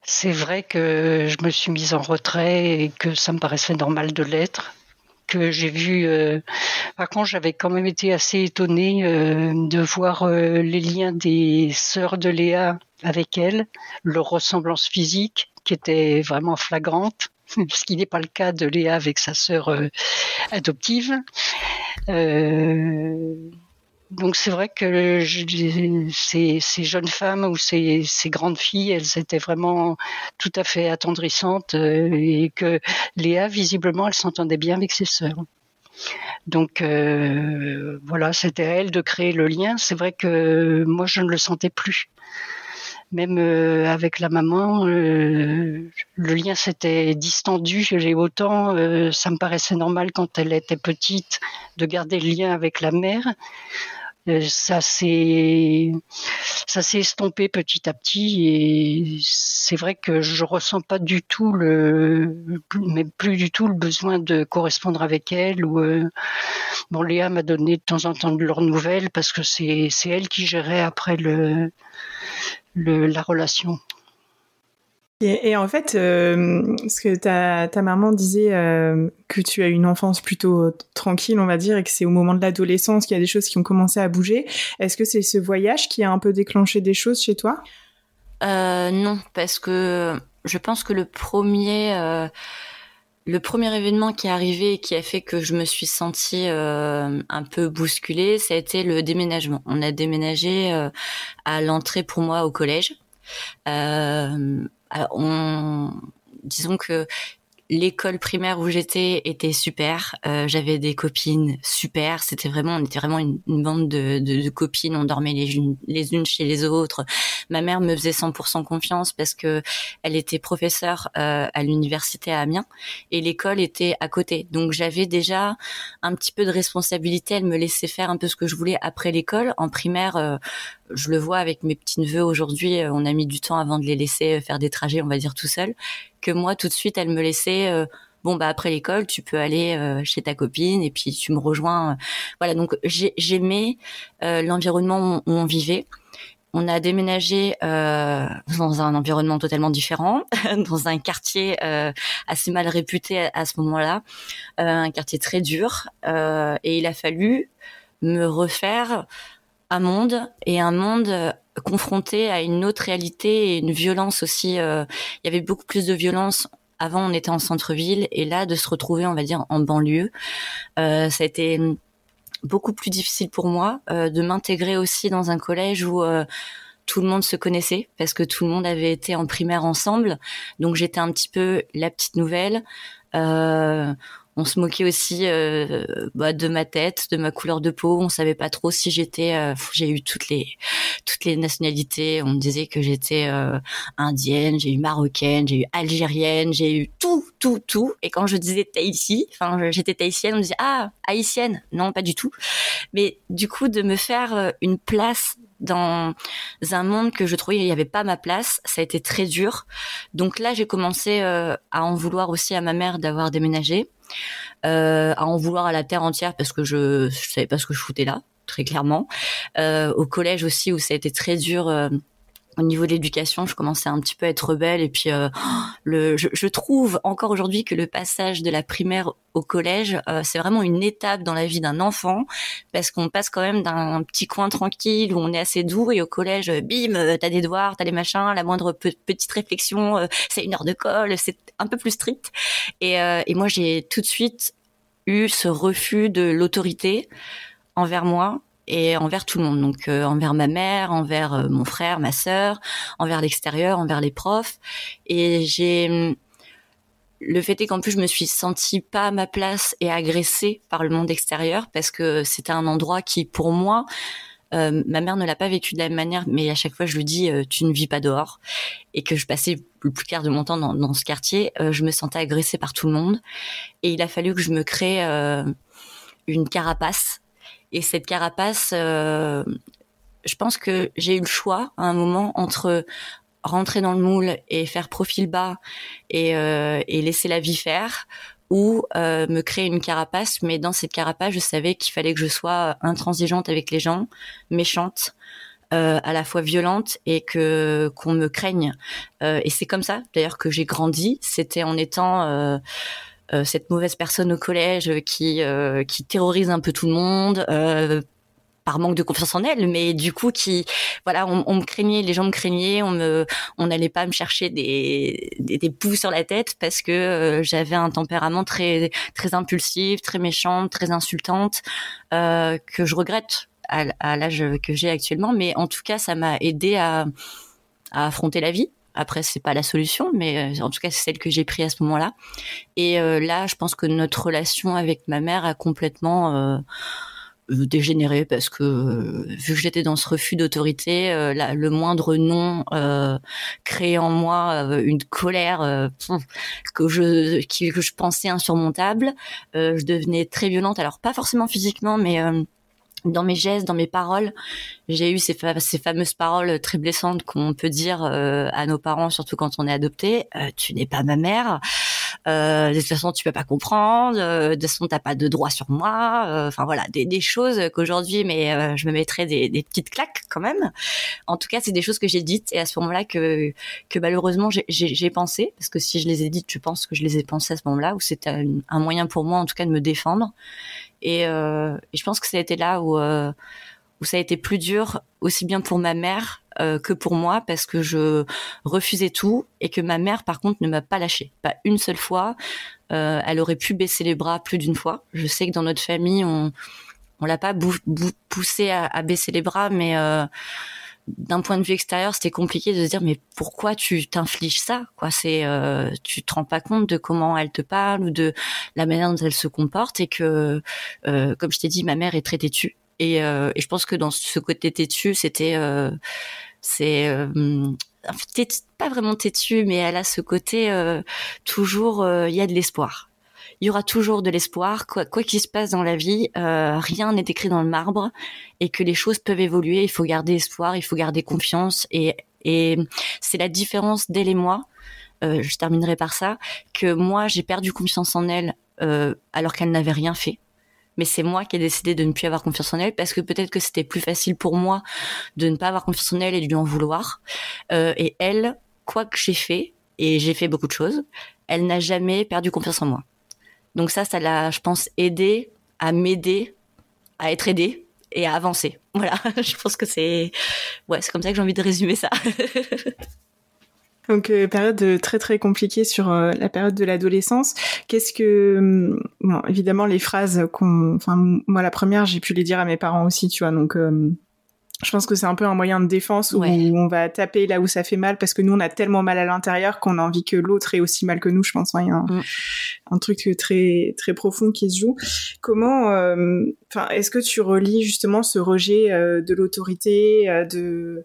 C'est vrai que je me suis mise en retrait et que ça me paraissait normal de l'être. Que j'ai vu. Euh, par contre, j'avais quand même été assez étonnée euh, de voir euh, les liens des sœurs de Léa avec elle, leur ressemblance physique qui était vraiment flagrante, ce qui n'est pas le cas de Léa avec sa sœur adoptive. Euh, donc c'est vrai que ces, jeunes femmes ou ces, ces, grandes filles, elles étaient vraiment tout à fait attendrissantes euh, et que Léa, visiblement, elle s'entendait bien avec ses sœurs. Donc euh, voilà, c'était à elle de créer le lien. C'est vrai que moi, je ne le sentais plus. Même euh, avec la maman, le lien s'était distendu. J'ai autant, ça me paraissait normal quand elle était petite de garder le lien avec la mère. Euh, ça s'est ça s'est estompé petit à petit et c'est vrai que je ressens pas du tout le mais plus du tout le besoin de correspondre avec elle ou euh, bon Léa m'a donné de temps en temps de leurs nouvelles parce que c'est c'est elle qui gérait après le, le la relation et, en fait, euh, ce que ta, ta maman disait euh, que tu as une enfance plutôt tranquille, on va dire, et que c'est au moment de l'adolescence qu'il y a des choses qui ont commencé à bouger. Est-ce que c'est ce voyage qui a un peu déclenché des choses chez toi? Euh, Non, parce que je pense que le premier, euh, le premier événement qui est arrivé et qui a fait que je me suis sentie euh, un peu bousculée, ça a été le déménagement. On a déménagé à l'entrée pour moi au collège. Euh, on, disons que l'école primaire où j'étais était super. Euh, j'avais des copines super. C'était vraiment, on était vraiment une, bande de, de, de, copines. On dormait les unes, les unes chez les autres. Ma mère me faisait 100% confiance parce que elle était professeure euh, à l'université à Amiens et l'école était à côté. Donc j'avais déjà un petit peu de responsabilité. Elle me laissait faire un peu ce que je voulais après l'école. En primaire, euh, je le vois avec mes petits neveux aujourd'hui. Euh, on a mis du temps avant de les laisser faire des trajets, on va dire tout seul. Que moi, tout de suite, elle me laissait bon bah après l'école tu peux aller chez ta copine et puis tu me rejoins voilà donc j'aimais l'environnement où on vivait on a déménagé euh, dans un environnement totalement différent, dans un quartier euh, assez mal réputé à, ce moment-là, euh, un quartier très dur, et il a fallu me refaire un monde et un monde confronté à une autre réalité et une violence aussi. il y avait beaucoup plus de violence avant on était en centre-ville et là de se retrouver on va dire en banlieue ça a été beaucoup plus difficile pour moi euh, de m'intégrer aussi dans un collège où euh, tout le monde se connaissait parce que tout le monde avait été en primaire ensemble. Donc j'étais un petit peu la petite nouvelle. Euh, On se moquait aussi euh, bah, de ma tête, de ma couleur de peau. On savait pas trop si j'étais. Euh, j'ai eu toutes les toutes les nationalités. On me disait que j'étais euh, indienne, j'ai eu marocaine, j'ai eu algérienne, j'ai eu tout, tout, tout. Et quand je disais Tahiti, enfin j'étais tahitienne, on me disait ah haïtienne. Non, pas du tout. Mais du coup de me faire une place dans un monde que je trouvais il n'y avait pas ma place. Ça a été très dur. Donc là, j'ai commencé à en vouloir aussi à ma mère d'avoir déménagé euh, à en vouloir à la terre entière parce que je, je savais pas ce que je foutais là, très clairement. Euh, au collège aussi où ça a été très dur. Euh, au niveau de l'éducation, je commençais un petit peu à être rebelle et puis euh, le, je, je, trouve encore aujourd'hui que le passage de la primaire au collège, euh, c'est vraiment une étape dans la vie d'un enfant parce qu'on passe quand même d'un petit coin tranquille où on est assez doux et au collège, bim, t'as des devoirs, t'as des machins, la moindre petite réflexion, c'est une heure de colle, c'est un peu plus strict. Et, et moi, j'ai tout de suite eu ce refus de l'autorité envers moi et envers tout le monde. Donc euh, envers ma mère, envers euh, mon frère, ma sœur, envers l'extérieur, envers les profs. Et j'ai le fait est qu'en plus je me suis sentie pas à ma place et agressée par le monde extérieur parce que c'était un endroit qui pour moi euh, ma mère ne l'a pas vécu de la même manière, mais à chaque fois je lui dis tu ne vis pas dehors et que je passais le plus clair de mon temps dans, dans ce quartier, je me sentais agressée par tout le monde et il a fallu que je me crée une carapace et cette carapace, euh, je pense que j'ai eu le choix à un moment entre rentrer dans le moule et faire profil bas et, euh, et laisser la vie faire ou euh, me créer une carapace. Mais dans cette carapace, je savais qu'il fallait que je sois intransigeante avec les gens, méchante. Euh, à la fois violente et que qu'on me craigne euh, et c'est comme ça d'ailleurs que j'ai grandi c'était en étant euh, cette mauvaise personne au collège qui euh, qui terrorise un peu tout le monde euh, par manque de confiance en elle, mais du coup qui, voilà, on, on, me craignait, les gens me craignaient, on me, on n'allait pas me chercher des, des, des poux sur la tête parce que j'avais un tempérament très très impulsif, très méchante, très insultante, euh, que je regrette à, à l'âge que j'ai actuellement, mais en tout cas ça m'a aidé à, à affronter la vie après, c'est pas la solution, mais euh, en tout cas, c'est celle que j'ai prise à ce moment-là. Et euh, là, je pense que notre relation avec ma mère a complètement euh, dégénéré parce que vu que j'étais dans ce refus d'autorité, le moindre nom créait en moi une colère que je que je pensais insurmontable. je devenais très violente, alors pas forcément physiquement, mais dans mes gestes, dans mes paroles, j'ai eu ces, fameuses paroles très blessantes qu'on peut dire euh, à nos parents, surtout quand on est adopté. Euh, tu n'es pas ma mère. Euh, de toute façon, tu peux pas comprendre. de toute façon, t'as pas de droit sur moi. Enfin voilà, des, des choses qu'aujourd'hui, mais je me mettrais des, des, petites claques quand même. En tout cas, c'est des choses que j'ai dites et à ce moment-là que que malheureusement j'ai pensé, parce que si je les ai dites, je pense que je les ai pensées à ce moment-là où c'était un moyen pour moi, en tout cas, de me défendre. Et, euh, et, je pense que ça a été là où, euh, où ça a été plus dur, aussi bien pour ma mère euh, que pour moi, parce que je refusais tout et que ma mère, par contre, ne m'a pas lâché, pas une seule fois. Elle aurait pu baisser les bras plus d'une fois. Je sais que dans notre famille, on on l'a pas poussé à, baisser les bras, mais d'un point de vue extérieur, c'était compliqué de se dire mais pourquoi tu t'infliges ça quoi? C'est euh, tu te rends pas compte de comment elle te parle ou de la manière dont elle se comporte et que euh, comme je t'ai dit, ma mère est très têtue. Et, euh, et je pense que dans ce côté têtu, c'était euh, c'est euh, pas vraiment têtu, mais elle a ce côté toujours il y a de l'espoir il y aura toujours de l'espoir, quoi qu'il se passe dans la vie, euh, rien n'est écrit dans le marbre et que les choses peuvent évoluer. Il faut garder espoir, il faut garder confiance et, c'est la différence d'elle et moi. Euh, je terminerai par ça que moi j'ai perdu confiance en elle euh, alors qu'elle n'avait rien fait. Mais c'est moi qui ai décidé de ne plus avoir confiance en elle parce que peut-être que c'était plus facile pour moi de ne pas avoir confiance en elle et de lui en vouloir. Et elle, quoi que j'ai fait, et j'ai fait beaucoup de choses, elle n'a jamais perdu confiance en moi. Donc ça, ça l'a, je pense, aidé à m'aider, à être aidé et à avancer. Voilà, je pense que c'est, ouais, c'est comme ça que j'ai envie de résumer ça. Donc euh, période très très compliquée sur euh, la période de l'adolescence. Qu'est-ce que hum, bon, évidemment les phrases qu'on enfin moi la première, j'ai pu les dire à mes parents aussi, tu vois. Donc euh, Je pense que c'est un peu un moyen de défense où on va taper là où ça fait mal parce que nous on a tellement mal à l'intérieur qu'on a envie que l'autre ait aussi mal que nous. Je pense il y a un, mm. truc très très profond qui se joue. Comment, euh, enfin, est-ce que tu relis justement ce rejet euh, de l'autorité, euh, de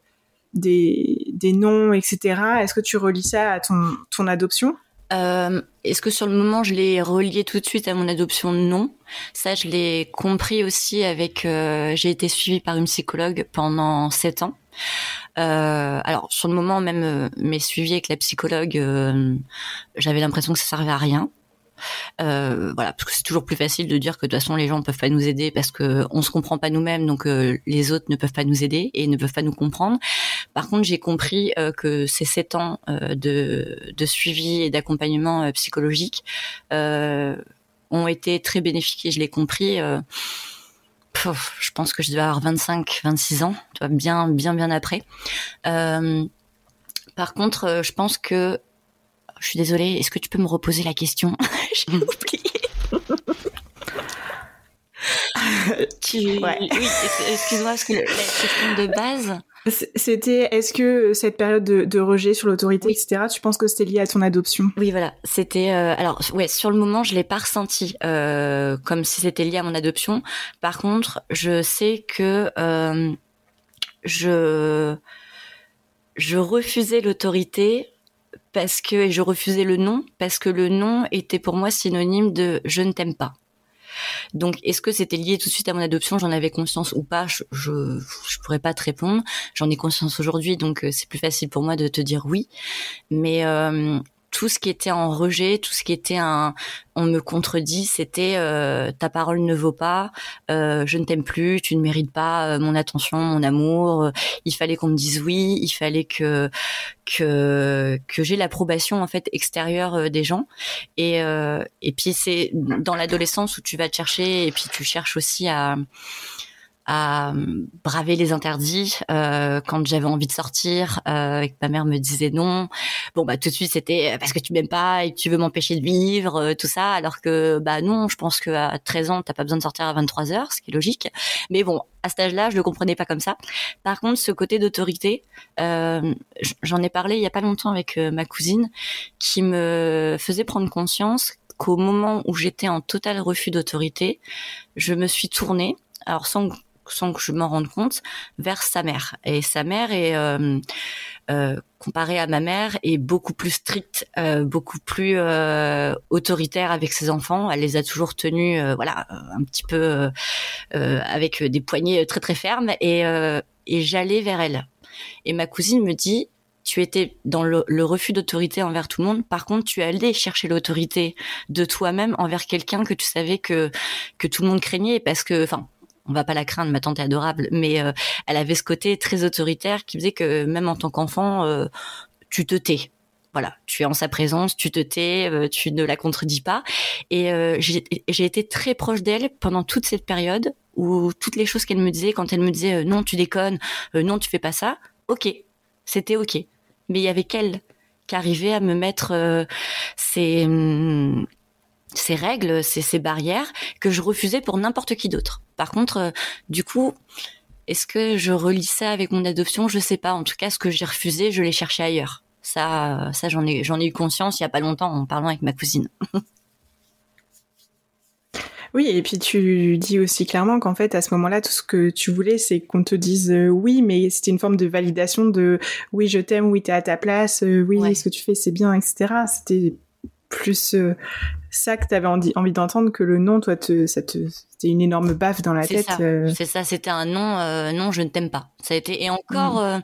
des, des noms, etc. Est-ce que tu relis ça à ton ton adoption? Euh, Est-ce que sur le moment je l'ai relié tout de suite à mon adoption? Non. Ça, je l'ai compris aussi avec. Euh, j'ai été suivie par une psychologue pendant sept ans. Euh, alors sur le moment même euh, mes suivis avec la psychologue, euh, j'avais l'impression que ça servait à rien. Euh, voilà, parce que c'est toujours plus facile de dire que de toute façon les gens ne peuvent pas nous aider parce que on se comprend pas nous-mêmes, donc euh, les autres ne peuvent pas nous aider et ne peuvent pas nous comprendre. Par contre, j'ai compris euh, que ces sept ans de, de, suivi et d'accompagnement psychologique ont été très bénéfiques et je l'ai compris. je pense que je devais avoir 25, 26 ans, bien, bien, bien après. par contre, je pense que je suis désolée, est-ce que tu peux me reposer la question J'ai oublié. Oui, excuse-moi, parce que la question de base. C'était, est-ce que cette période de, rejet sur l'autorité, etc., tu penses que c'était lié à ton adoption? Oui, voilà. C'était, euh, alors, ouais, sur le moment, je l'ai pas ressenti euh, comme si c'était lié à mon adoption. Par contre, je sais que euh, je je refusais l'autorité parce que je refusais le nom parce que le nom était pour moi synonyme de je ne t'aime pas. Donc, est-ce que c'était lié tout de suite à mon adoption? J'en avais conscience ou pas? Je je, je pourrais pas te répondre. J'en ai conscience aujourd'hui, donc euh, c'est plus facile pour moi de te dire oui. Mais euh, tout ce qui était en rejet, tout ce qui était un, on me contredit, c'était euh, ta parole ne vaut pas, euh, je ne t'aime plus, tu ne mérites pas euh, mon attention, mon amour. il fallait qu'on me dise oui, il fallait que que que j'ai l'approbation en fait extérieure des gens. Et et puis c'est dans l'adolescence où tu vas te chercher et puis tu cherches aussi à à braver les interdits euh, quand j'avais envie de sortir euh, et que ma mère me disait non. Bon bah tout de suite c'était parce que tu m'aimes pas et que tu veux m'empêcher de vivre euh, tout ça. Alors que bah non je pense que à 13 ans t'as pas besoin de sortir à 23 heures ce qui est logique. Mais bon à cet âge-là je le comprenais pas comme ça. Par contre ce côté d'autorité euh, j'en ai parlé il y a pas longtemps avec euh, ma cousine qui me faisait prendre conscience qu'au moment où j'étais en total refus d'autorité je me suis tournée alors sans sans que je m'en rende compte, vers sa mère. Et sa mère est euh, euh, comparée à ma mère est beaucoup plus stricte, euh, beaucoup plus autoritaire avec ses enfants. Elle les a toujours tenus, voilà, un petit peu avec des poignées très très fermes. Et, et j'allais vers elle. Et ma cousine me dit tu étais dans le, le refus d'autorité envers tout le monde. Par contre, tu allais chercher l'autorité de toi-même envers quelqu'un que tu savais que que tout le monde craignait parce que, enfin, on va pas la craindre, ma tante est adorable, mais euh, elle avait ce côté très autoritaire qui faisait que même en tant qu'enfant, euh, tu te tais. Voilà, tu es en sa présence, tu te tais, euh, tu ne la contredis pas. Et j'ai été très proche d'elle pendant toute cette période où toutes les choses qu'elle me disait, quand elle me disait non, tu déconnes, non, tu fais pas ça, ok, c'était ok. Mais il y avait qu'elle qui arrivait à me mettre ces, hum, ces règles, ces, ces barrières que je refusais pour n'importe qui d'autre. Par contre, euh, du coup, est-ce que je relis ça avec mon adoption? Je sais pas. En tout cas, ce que j'ai refusé, je l'ai cherché ailleurs. Ça, ça j'en ai, j'en ai eu conscience il y a pas longtemps en parlant avec ma cousine. Oui, et puis tu dis aussi clairement qu'en fait, à ce moment-là, tout ce que tu voulais, c'est qu'on te dise euh, oui, mais c'était une forme de validation de oui, je t'aime, oui, t'es à ta place, euh, oui, ce que tu fais, c'est bien, etc. C'était plus ça que tu avais envie d'entendre que le nom, toi, te, ça te, c'était une énorme baffe dans la tête. Euh. C'est ça, c'était un non, euh, non, je ne t'aime pas. Ça a été et encore. Mm. Euh,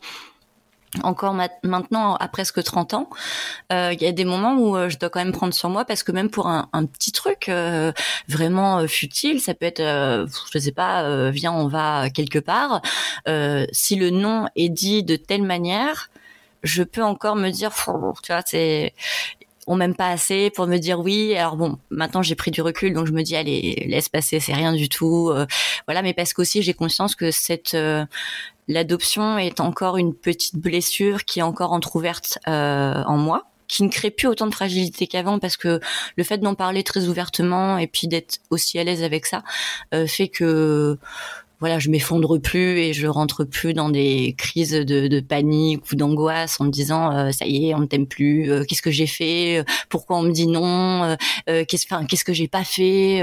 encore maintenant, à presque 30 ans, il y a des moments où je dois quand même prendre sur moi parce que même pour un, un petit truc vraiment futile, ça peut être, je sais pas, viens, on va quelque part. si le nom est dit de telle manière, je peux encore me dire, tu vois, c'est on m'aime pas assez pour me dire oui. Alors bon, maintenant j'ai pris du recul, donc je me dis allez, laisse passer, c'est rien du tout. Euh, voilà, mais parce qu'aussi j'ai conscience que cette euh, l'adoption est encore une petite blessure qui est encore entrouverte euh, en moi qui ne crée plus autant de fragilité qu'avant parce que le fait d'en parler très ouvertement et puis d'être aussi à l'aise avec ça fait que voilà, je m'effondre plus et je rentre plus dans des crises de, panique ou d'angoisse en me disant euh, ça y est, on ne t'aime plus, euh, qu'est-ce que j'ai fait, pourquoi on me dit non, qu'est-ce, enfin, qu'est-ce que j'ai pas fait.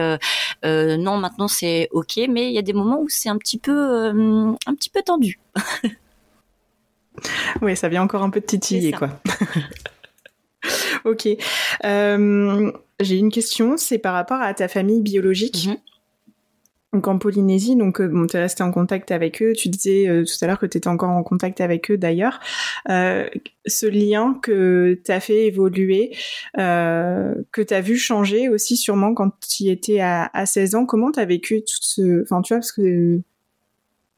non, maintenant c'est ok, mais il y a des moments où c'est un petit peu, un petit peu tendu. oui, ça vient encore un peu de titiller, quoi. ok. j'ai une question, c'est par rapport à ta famille biologique. Mhm. Donc en Polynésie, donc euh, tu es resté en contact avec eux. Tu disais euh, tout à l'heure que tu étais encore en contact avec eux d'ailleurs. Euh, ce lien que tu as fait évoluer, que tu as vu changer aussi sûrement quand tu étais à, à 16 ans, comment tu as vécu tout ce... Enfin tu vois, parce que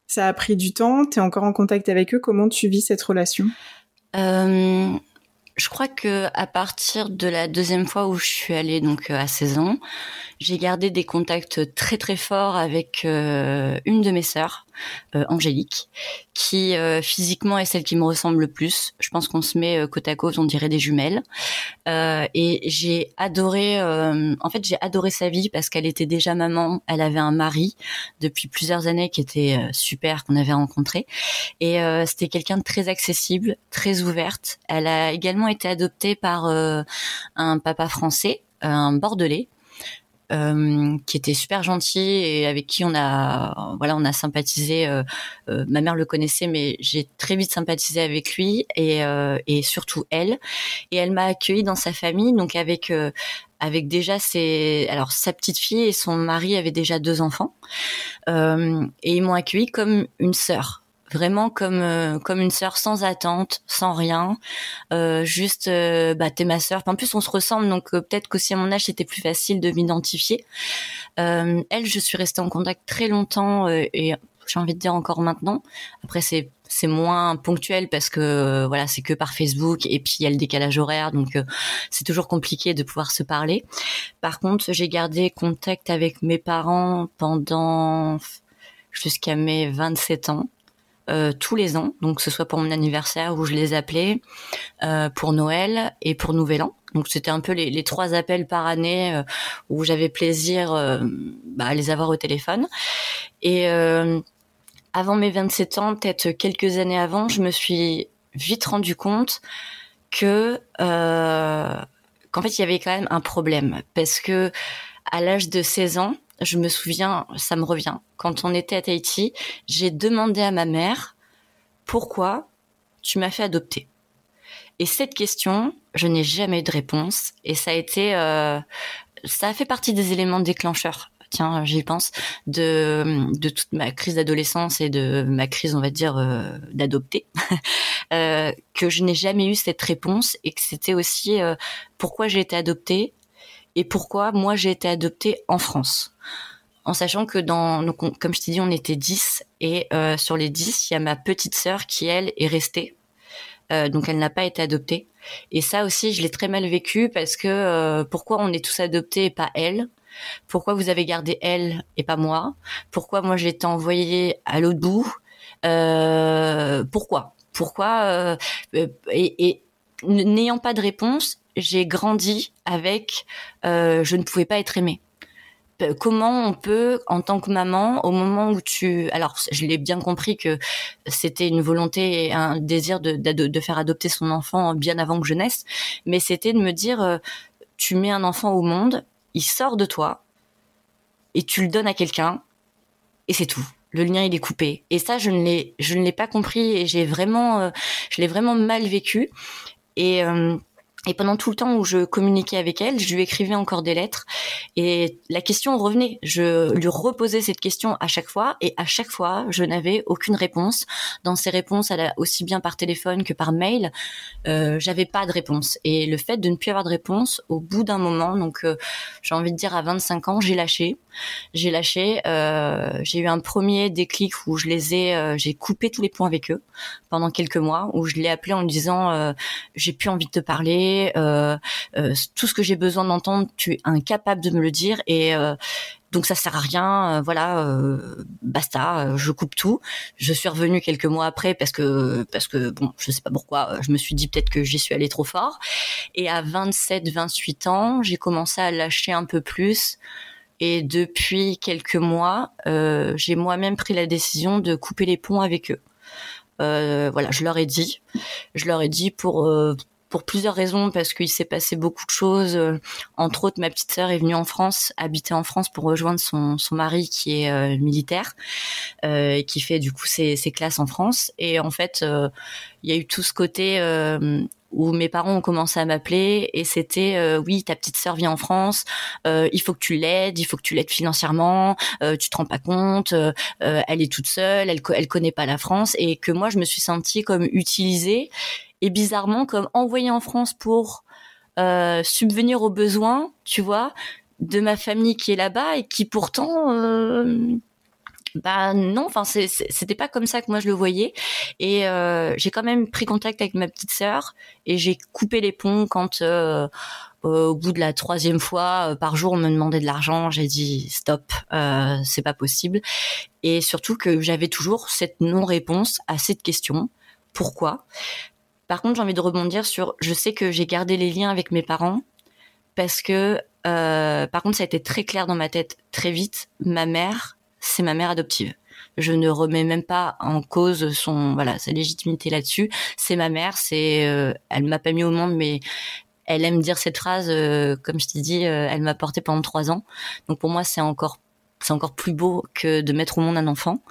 ça a pris du temps, tu es encore en contact avec eux, comment tu vis cette relation? Je crois que à partir de la deuxième fois où je suis allée donc à 16 ans, j'ai gardé des contacts très très forts avec euh, une de mes sœurs, euh, Angélique, qui euh, physiquement est celle qui me ressemble le plus. Je pense qu'on se met côte à côte, on dirait des jumelles. et j'ai adoré, en fait, j'ai adoré sa vie parce qu'elle était déjà maman. Elle avait un mari depuis plusieurs années qui était super, qu'on avait rencontré. Et c'était quelqu'un de très accessible, très ouverte. Elle a également été adoptée par un papa français, un bordelais euh, qui était super gentil et avec qui on a voilà on a sympathisé. Euh, euh, ma mère le connaissait, mais j'ai très vite sympathisé avec lui et, et surtout elle. Et elle m'a accueilli dans sa famille, donc avec avec déjà ses alors sa petite fille et son mari avaient déjà deux enfants et ils m'ont accueilli comme une sœur vraiment comme euh, comme une sœur sans attente, sans rien, euh, juste euh, bah t'es ma sœur. En plus on se ressemble donc peut-être qu'aussi à mon âge c'était plus facile de m'identifier. elle, je suis restée en contact très longtemps et j'ai envie de dire encore maintenant. Après c'est c'est moins ponctuel parce que voilà c'est que par Facebook et puis il y a le décalage horaire donc c'est toujours compliqué de pouvoir se parler. Par contre j'ai gardé contact avec mes parents pendant jusqu'à mes 27 ans. Euh, tous les ans, donc que ce soit pour mon anniversaire où je les appelais, euh, pour Noël et pour Nouvel An. Donc c'était un peu les, trois appels par année euh, où j'avais plaisir bah, à les avoir au téléphone. Et avant mes 27 ans, peut-être quelques années avant, je me suis vite rendu compte que qu'en fait il y avait quand même un problème parce que à l'âge de 16 ans, je me souviens, ça me revient, quand on était à Tahiti, j'ai demandé à ma mère pourquoi tu m'as fait adopter? Et cette question, je n'ai jamais eu de réponse. Et ça a été, euh, ça a fait partie des éléments déclencheurs. Tiens, j'y pense de de toute ma crise d'adolescence et de ma crise, on va dire, euh, d'adopter, euh, que je n'ai jamais eu cette réponse et que c'était aussi pourquoi j'ai été adoptée et pourquoi moi j'ai été adoptée en France. En sachant que dans, comme je t'ai dit, on était 10 et euh, sur les 10, il y a ma petite sœur qui, elle, est restée. Euh, donc elle n'a pas été adoptée. Et ça aussi, je l'ai très mal vécu parce que euh, pourquoi on est tous adoptés et pas elle? Pourquoi vous avez gardé elle et pas moi? Pourquoi moi j'ai été envoyée à l'autre bout? Pourquoi? Pourquoi Et, et n'ayant pas de réponse, j'ai grandi avec je ne pouvais pas être aimée comment on peut, en tant que maman, au moment où tu, alors je l'ai bien compris que c'était une volonté et un désir de, de, faire adopter son enfant bien avant que je naisse, mais c'était de me dire, euh, tu mets un enfant au monde, il sort de toi et tu le donnes à quelqu'un et c'est tout. Le lien il est coupé. Et ça je ne l'ai je ne l'ai pas compris et j'ai vraiment euh, je l'ai vraiment mal vécu et euh, et pendant tout le temps où je communiquais avec elle, je lui écrivais encore des lettres. Et la question revenait. Je lui reposais cette question à chaque fois. Et à chaque fois, je n'avais aucune réponse. Dans ces réponses, elle a aussi bien par téléphone que par mail, euh, j'avais pas de réponse. Et le fait de ne plus avoir de réponse, au bout d'un moment, donc euh, j'ai envie de dire à 25 ans, j'ai lâché. J'ai lâché. Euh, j'ai eu un premier déclic où je les ai, euh, j'ai coupé tous les points avec eux pendant quelques mois, où je l'ai appelé en lui disant, euh, j'ai plus envie de te parler euh, euh, tout ce que j'ai besoin d'entendre, tu es incapable de me le dire et euh, donc ça sert à rien, voilà, basta, je coupe tout. Je suis revenue quelques mois après parce que parce que bon, je sais pas pourquoi, je me suis dit peut-être que j'y suis allée trop fort. Et à 27, 28 ans, j'ai commencé à lâcher un peu plus Et depuis quelques mois, j'ai moi-même pris la décision de couper les ponts avec eux. voilà, je leur ai dit, je leur ai dit pour pour plusieurs raisons, parce qu'il s'est passé beaucoup de choses. Euh, entre autres, ma petite sœur est venue en France, habiter en France pour rejoindre son, son mari qui est euh, militaire, euh, et qui fait du coup ses, ses, classes en France. Et en fait, il y a eu tout ce côté où mes parents ont commencé à m'appeler et c'était oui ta petite sœur vient en France il faut que tu l'aides il faut que tu l'aides financièrement tu te rends pas compte elle est toute seule elle elle connaît pas la France et que moi je me suis sentie comme utilisée et bizarrement comme envoyé en France pour euh, subvenir aux besoins, tu vois, de ma famille qui est là-bas et qui pourtant euh, bah non, enfin c'était pas comme ça que moi je le voyais. Et euh, j'ai quand même pris contact avec ma petite sœur et j'ai coupé les ponts quand euh, au bout de la troisième fois par jour on me demandait de l'argent. J'ai dit stop, c'est pas possible. Et surtout que j'avais toujours cette non-réponse à cette question. Pourquoi? Par contre, j'ai envie de rebondir sur, je sais que j'ai gardé les liens avec mes parents parce que, euh, par contre, ça a été très clair dans ma tête très vite. Ma mère, c'est ma mère adoptive. Je ne remets même pas en cause son, voilà, sa légitimité là-dessus. C'est ma mère, c'est, euh, elle m'a pas mis au monde, mais elle aime dire cette phrase, euh, comme je t'ai dit, euh, elle m'a porté pendant trois ans. Donc pour moi, c'est encore c'est encore plus beau que de mettre au monde un enfant.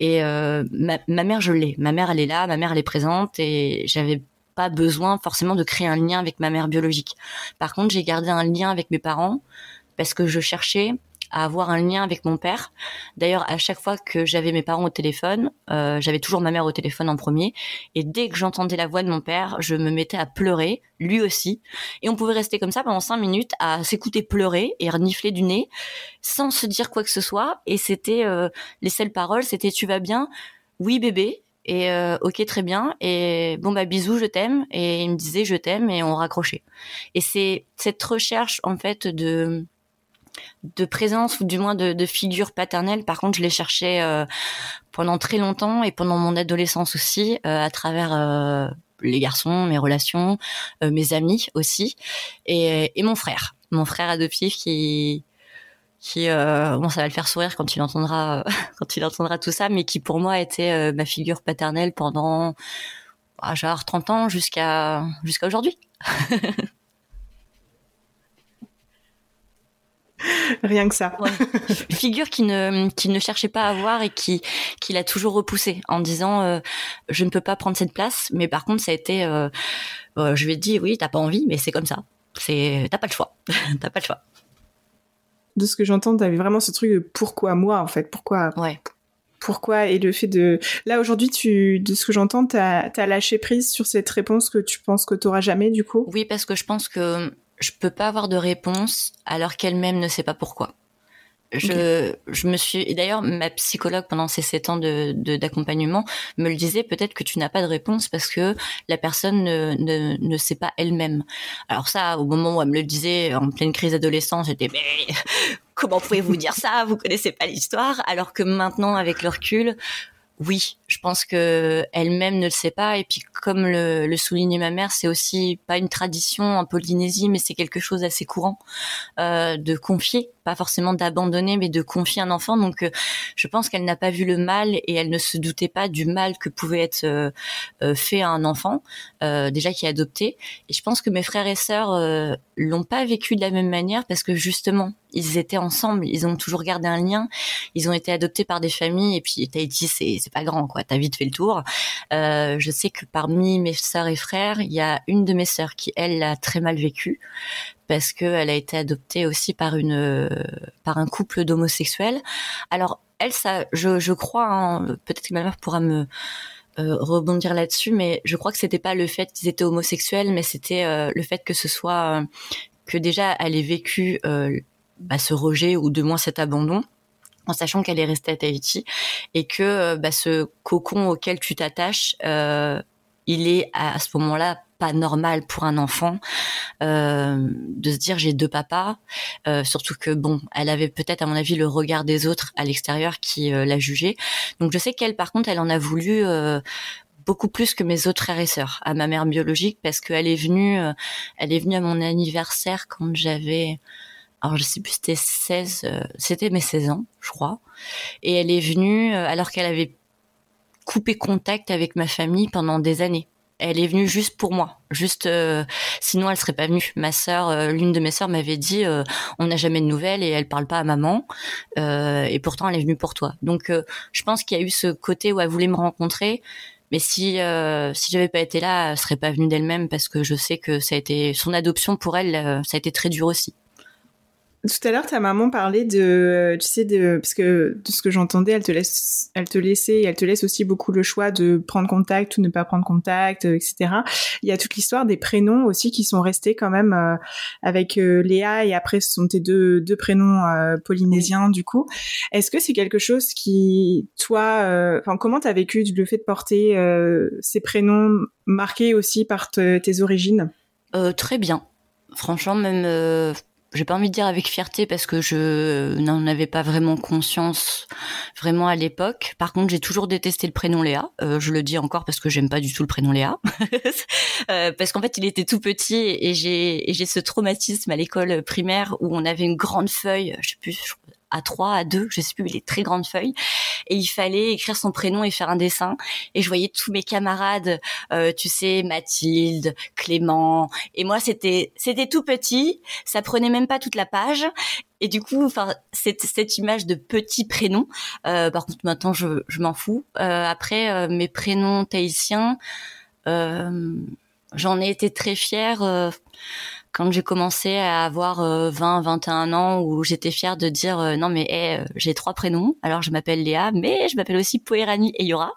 Et euh, ma, mère, je l'ai. Ma mère, elle est là, ma mère, elle est présente, et j'avais pas besoin forcément de créer un lien avec ma mère biologique. Par contre, j'ai gardé un lien avec mes parents parce que je cherchais à avoir un lien avec mon père. D'ailleurs, à chaque fois que j'avais mes parents au téléphone, euh, j'avais toujours ma mère au téléphone en premier. Et dès que j'entendais la voix de mon père, je me mettais à pleurer, lui aussi. Et on pouvait rester comme ça pendant cinq minutes à s'écouter pleurer et renifler du nez, sans se dire quoi que ce soit. Et c'était euh, les seules paroles, c'était tu vas bien, oui bébé. Et euh, ok très bien et bon bah bisous je t'aime et il me disait je t'aime et on raccrochait et c'est cette recherche en fait de de présence ou du moins de, de figure paternelle. Par contre, je l'ai cherché euh, pendant très longtemps et pendant mon adolescence aussi, euh, à travers euh, les garçons, mes relations, mes amis aussi, et, mon frère, mon frère adoptif qui qui bon ça va le faire sourire quand il entendra quand il entendra tout ça mais qui pour moi était ma figure paternelle pendant ah, genre 30 ans jusqu'à jusqu'à aujourd'hui Rien que ça. Figure qui ne qui ne cherchait pas à avoir et qui qui l'a toujours repoussé en disant euh, je ne peux pas prendre cette place. Mais par contre, ça a été, euh, euh, je lui ai dit oui, t'as pas envie, mais c'est comme ça. C'est t'as pas le choix. t'as pas le choix. De ce que j'entends, t'avais vraiment ce truc de pourquoi moi en fait, pourquoi. Ouais. Pourquoi et le fait de là aujourd'hui tu de ce que j'entends t'as as lâché prise sur cette réponse que tu penses que t'auras jamais du coup? Oui parce que je pense que je peux pas avoir de réponse alors qu'elle-même ne sait pas pourquoi. Je, je me suis, d'ailleurs, ma psychologue pendant ces sept ans de, d'accompagnement me le disait, peut-être que tu n'as pas de réponse parce que la personne ne, ne, ne sait pas elle-même. Alors ça, au moment où elle me le disait, en pleine crise adolescente, j'étais, mais comment pouvez-vous dire ça? Vous connaissez pas l'histoire? Alors que maintenant, avec le recul, oui, je pense que elle-même ne le sait pas. Et puis, comme le, le soulignait ma mère, c'est aussi pas une tradition en Polynésie, mais c'est quelque chose d'assez courant euh, de confier pas forcément d'abandonner, mais de confier un enfant. Donc, euh, je pense qu'elle n'a pas vu le mal et elle ne se doutait pas du mal que pouvait être euh, euh, fait à un enfant déjà qui est adopté. Et je pense que mes frères et sœurs l'ont pas vécu de la même manière parce que justement, ils étaient ensemble, ils ont toujours gardé un lien, ils ont été adoptés par des familles et puis Tahiti c'est pas grand quoi, t'as vite fait le tour. je sais que parmi mes sœurs et frères, il y a une de mes sœurs qui elle l'a très mal vécu parce qu'elle a été adoptée aussi par une par un couple d'homosexuels. Alors elle, ça, je, je crois, hein, peut-être que ma mère pourra me euh, rebondir là-dessus, mais je crois que c'était pas le fait qu'ils étaient homosexuels, mais c'était euh, le fait que ce soit euh, que déjà elle ait vécu bah, ce rejet ou de moins cet abandon en sachant qu'elle est restée à Tahiti et que bah, ce cocon auquel tu t'attaches, il est à ce moment-là pas normal pour un enfant euh, de se dire j'ai deux papas, euh, surtout que bon, elle avait peut-être à mon avis le regard des autres à l'extérieur qui euh, l'a jugée. Donc je sais qu'elle par contre elle en a voulu beaucoup plus que mes autres frères et sœurs à ma mère biologique parce qu'elle est venue elle est venue à mon anniversaire quand j'avais alors je sais plus, c'était 16, c'était mes 16 ans, je crois. Et elle est venue alors qu'elle avait coupé contact avec ma famille pendant des années. Elle est venue juste pour moi, juste sinon elle serait pas venue. Ma sœur, l'une de mes sœurs m'avait dit on n'a jamais de nouvelles et elle parle pas à maman et pourtant elle est venue pour toi. Donc je pense qu'il y a eu ce côté où elle voulait me rencontrer, mais si euh, si j'avais pas été là, elle serait pas venue d'elle-même parce que je sais que ça a été son adoption pour elle, euh, ça a été très dur aussi. Tout à l'heure, ta maman parlait de, tu sais, de, parce que de ce que j'entendais, elle te laisse, elle te laissait, elle te laisse aussi beaucoup le choix de prendre contact ou ne pas prendre contact, euh, etc. Il y a toute l'histoire des prénoms aussi qui sont restés quand même euh, avec euh, Léa et après ce sont tes deux, deux prénoms polynésiens du coup. Est-ce que c'est quelque chose qui, toi, enfin, comment t'as vécu le fait de porter ces prénoms marqués aussi par tes origines? Très bien. Franchement, même j'ai pas envie de dire avec fierté parce que je n'en avais pas vraiment conscience vraiment à l'époque. Par contre, j'ai toujours détesté le prénom Léa. Euh, je le dis encore parce que j'aime pas du tout le prénom Léa. euh, parce qu'en fait, il était tout petit et j'ai j'ai ce traumatisme à l'école primaire où on avait une grande feuille, je sais plus, à trois, à deux, je sais plus, les très grandes feuilles. Et il fallait écrire son prénom et faire un dessin. Et je voyais tous mes camarades, euh, tu sais, Mathilde, Clément. Et moi, c'était, c'était tout petit. Ça prenait même pas toute la page. Et du coup, enfin, cette, cette image de petit prénom. Euh, par contre, maintenant, je, je m'en fous. Euh, après, euh, mes prénoms tahitiens, euh, j'en ai été très fière quand j'ai commencé à avoir 20, euh, 21 ans, où j'étais fière de dire euh, non mais euh, j'ai trois prénoms, alors je m'appelle Léa, mais je m'appelle aussi Poérani et Yora.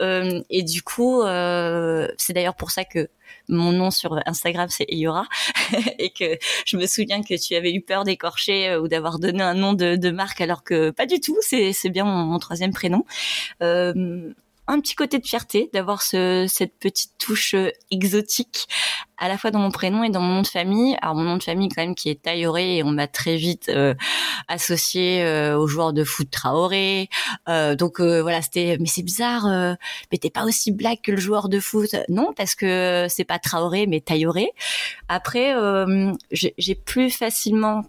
et du coup, c'est d'ailleurs pour ça que mon nom sur Instagram c'est Eyora et que je me souviens que tu avais eu peur d'écorcher ou d'avoir donné un nom de, marque alors que pas du tout, c'est bien mon, troisième prénom. Euh, un petit côté de fierté d'avoir ce, cette petite touche euh, exotique à la fois dans mon prénom et dans mon nom de famille. Alors mon nom de famille quand même qui est Tayoré et on m'a très vite euh, associé euh, au joueur de foot Traoré. donc voilà, c'était mais c'est bizarre, mais t'es pas aussi black que le joueur de foot. Non, parce que c'est pas Traoré mais Tayoré. Après, j'ai plus facilement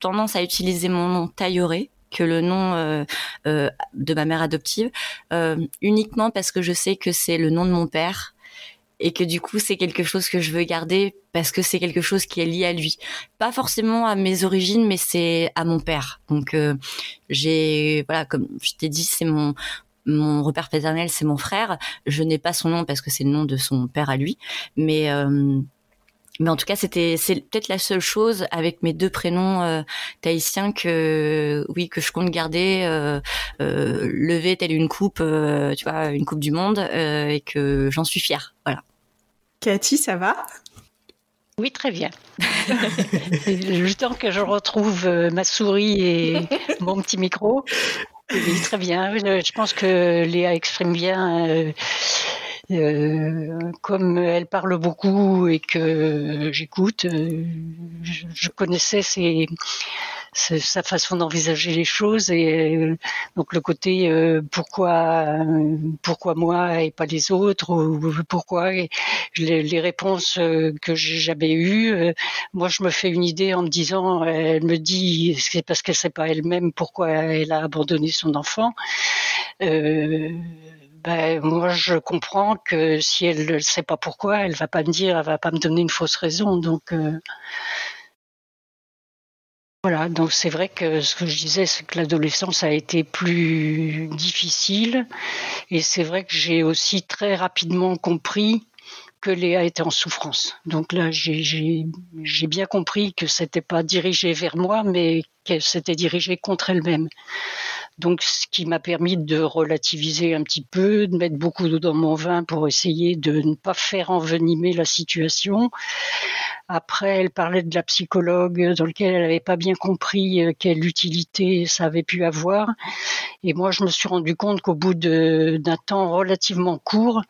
tendance à utiliser mon nom Tayoré que le nom euh, euh, de ma mère adoptive, euh, uniquement parce que je sais que c'est le nom de mon père et que du coup c'est quelque chose que je veux garder parce que c'est quelque chose qui est lié à lui. Pas forcément à mes origines, mais c'est à mon père. Donc j'ai voilà, comme je t'ai dit, c'est mon mon repère paternel, c'est mon frère. Je n'ai pas son nom parce que c'est le nom de son père à lui, mais mais en tout cas, c'était c'est peut-être la seule chose avec mes deux prénoms euh, tahitiens que oui que je compte garder euh, euh, lever telle une coupe, euh, tu vois, une coupe du monde euh, et que j'en suis fière. Voilà. Cathy, ça va? Oui, très bien. Le temps que je retrouve ma souris et mon petit micro. Oui, très bien. Je pense que Léa exprime bien euh, comme elle parle beaucoup et que j'écoute, euh, je, connaissais ses, sa façon d'envisager les choses et euh, donc le côté pourquoi pourquoi moi et pas les autres ou pourquoi les, les, réponses que j'ai jamais eues moi je me fais une idée en me disant elle me dit c'est parce qu'elle sait pas elle-même pourquoi elle a abandonné son enfant. Euh, ben, moi je comprends que si elle ne sait pas pourquoi, elle va pas me dire, elle va pas me donner une fausse raison. Donc euh, voilà, donc c'est vrai que ce que je disais, c'est que l'adolescence a été plus difficile, et c'est vrai que j'ai aussi très rapidement compris que Léa était en souffrance. Donc là, j'ai bien compris que c'était pas dirigé vers moi, mais qu'elle s'était dirigée contre elle-même. Donc, ce qui m'a permis de relativiser un petit peu, de mettre beaucoup d'eau dans mon vin pour essayer de ne pas faire envenimer la situation. Après, elle parlait de la psychologue dans lequel elle n'avait pas bien compris euh, quelle utilité ça avait pu avoir. Et moi, je me suis rendu compte qu'au bout d'un temps relativement court,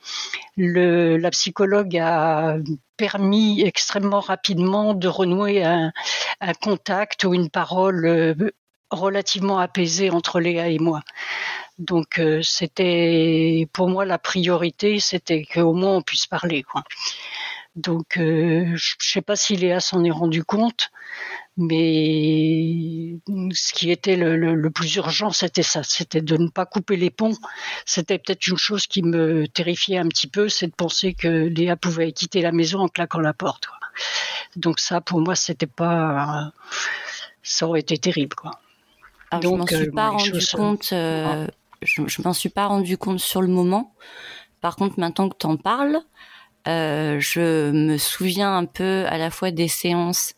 la psychologue a permis extrêmement rapidement de renouer un, un contact ou une parole euh, relativement apaisé entre Léa et moi. Donc euh, c'était pour moi la priorité, c'était qu'au moins on puisse parler. Quoi. Donc euh, je sais pas si Léa s'en est rendu compte, Mais ce qui était le, plus urgent, c'était ça, c'était de ne pas couper les ponts. C'était peut-être une chose qui me terrifiait un petit peu, c'est de penser que Léa pouvait quitter la maison en claquant la porte. Donc ça, pour moi, c'était pas, ça aurait été terrible, quoi. Donc, je m'en suis pas rendu compte. Euh, je, m'en suis pas rendu compte sur le moment. Par contre, maintenant que tu en parles, euh, je me souviens un peu à la fois des séances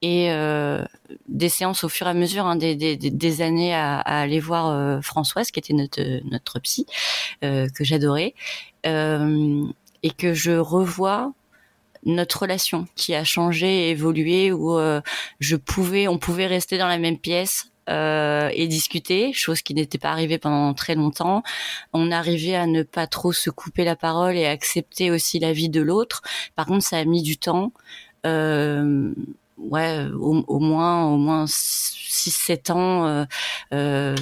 et euh, des séances au fur et à mesure hein, des, des, des, années à, à aller voir euh, Françoise, qui était notre, notre psy, euh, que j'adorais, euh, et que je revois notre relation qui a changé, évolué, où je pouvais, on pouvait rester dans la même pièce euh, et discuter, chose qui n'était pas arrivée pendant très longtemps. On arrivait à ne pas trop se couper la parole et accepter aussi la vie de l'autre. Par contre, ça a mis du temps. Euh, ouais, au, moins, au moins 6-7 ans euh, euh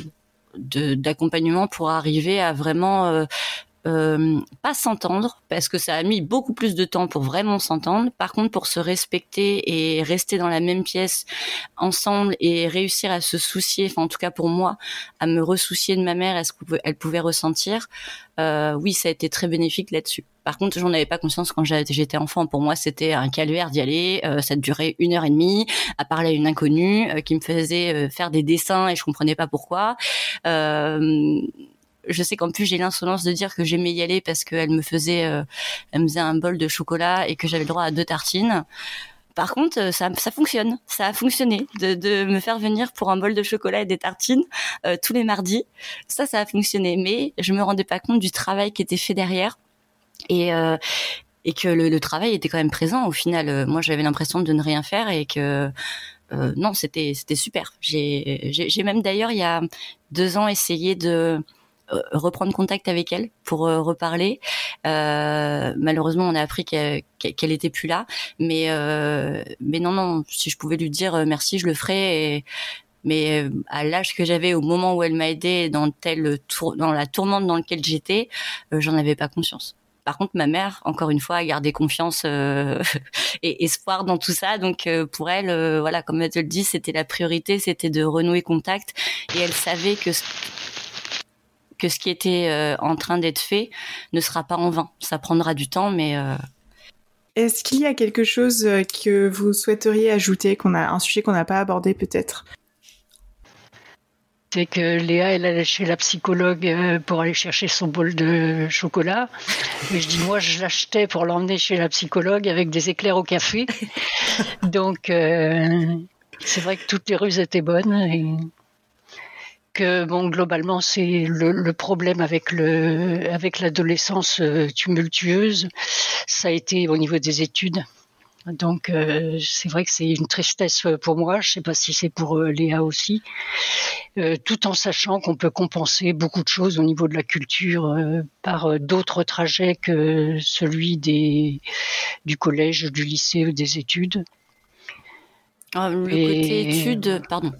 d'accompagnement pour arriver à vraiment euh, euh, pas s'entendre parce que ça a mis beaucoup plus de temps pour vraiment s'entendre. Par contre, pour se respecter et rester dans la même pièce ensemble et réussir à se soucier, enfin en tout cas pour moi, à me ressoucier de ma mère, est-ce qu'elle pouvait ressentir euh, Oui, ça a été très bénéfique là-dessus. Par contre, j'en avais pas conscience quand j'étais enfant. Pour moi, c'était un calvaire d'y aller. Euh, ça durait une heure et demie à parler à une inconnue euh, qui me faisait euh, faire des dessins et je comprenais pas pourquoi. Euh, je sais qu'en plus j'ai l'insolence de dire que j'aimais y aller parce qu'elle me faisait, euh, elle me faisait un bol de chocolat et que j'avais le droit à deux tartines. Par contre, euh, ça, ça fonctionne, ça a fonctionné de, de, me faire venir pour un bol de chocolat et des tartines euh, tous les mardis. Ça, ça a fonctionné, mais je me rendais pas compte du travail qui était fait derrière et euh, et que le, le, travail était quand même présent. Au final, moi, j'avais l'impression de ne rien faire et que non, c'était super. J'ai même d'ailleurs il y a deux ans essayé de euh, reprendre contact avec elle pour euh, reparler. Euh, malheureusement, on a appris qu'elle était plus là, mais non non, si je pouvais lui dire merci, je le ferais. mais à l'âge que j'avais au moment où elle m'a aidé dans dans la tourmente dans laquelle j'étais, j'en avais pas conscience. Par contre, ma mère, encore une fois, a gardé confiance et espoir dans tout ça. Donc, pour elle, voilà, comme elle te le dit, c'était la priorité, c'était de renouer contact. Et elle savait que que ce qui était euh, en train d'être fait ne sera pas en vain. Ça prendra du temps, mais euh, est-ce qu'il y a quelque chose euh, que vous souhaiteriez ajouter, qu'on a un sujet qu'on n'a pas abordé peut-être? C'est que Léa, elle allait chez la psychologue pour aller chercher son bol de chocolat. Mais je dis, moi, je l'achetais pour l'emmener chez la psychologue avec des éclairs au café. Donc, c'est vrai que toutes les rues étaient bonnes. Et que bon globalement c'est le, problème avec le avec l'adolescence euh, tumultueuse. Ça a été au niveau des études. Donc euh, c'est vrai que c'est une tristesse pour moi. Je sais pas si c'est pour euh, Léa aussi. Tout en sachant qu'on peut compenser beaucoup de choses au niveau de la culture par d'autres trajets que celui des du collège du lycée ou des études. Ah, le côté études pardon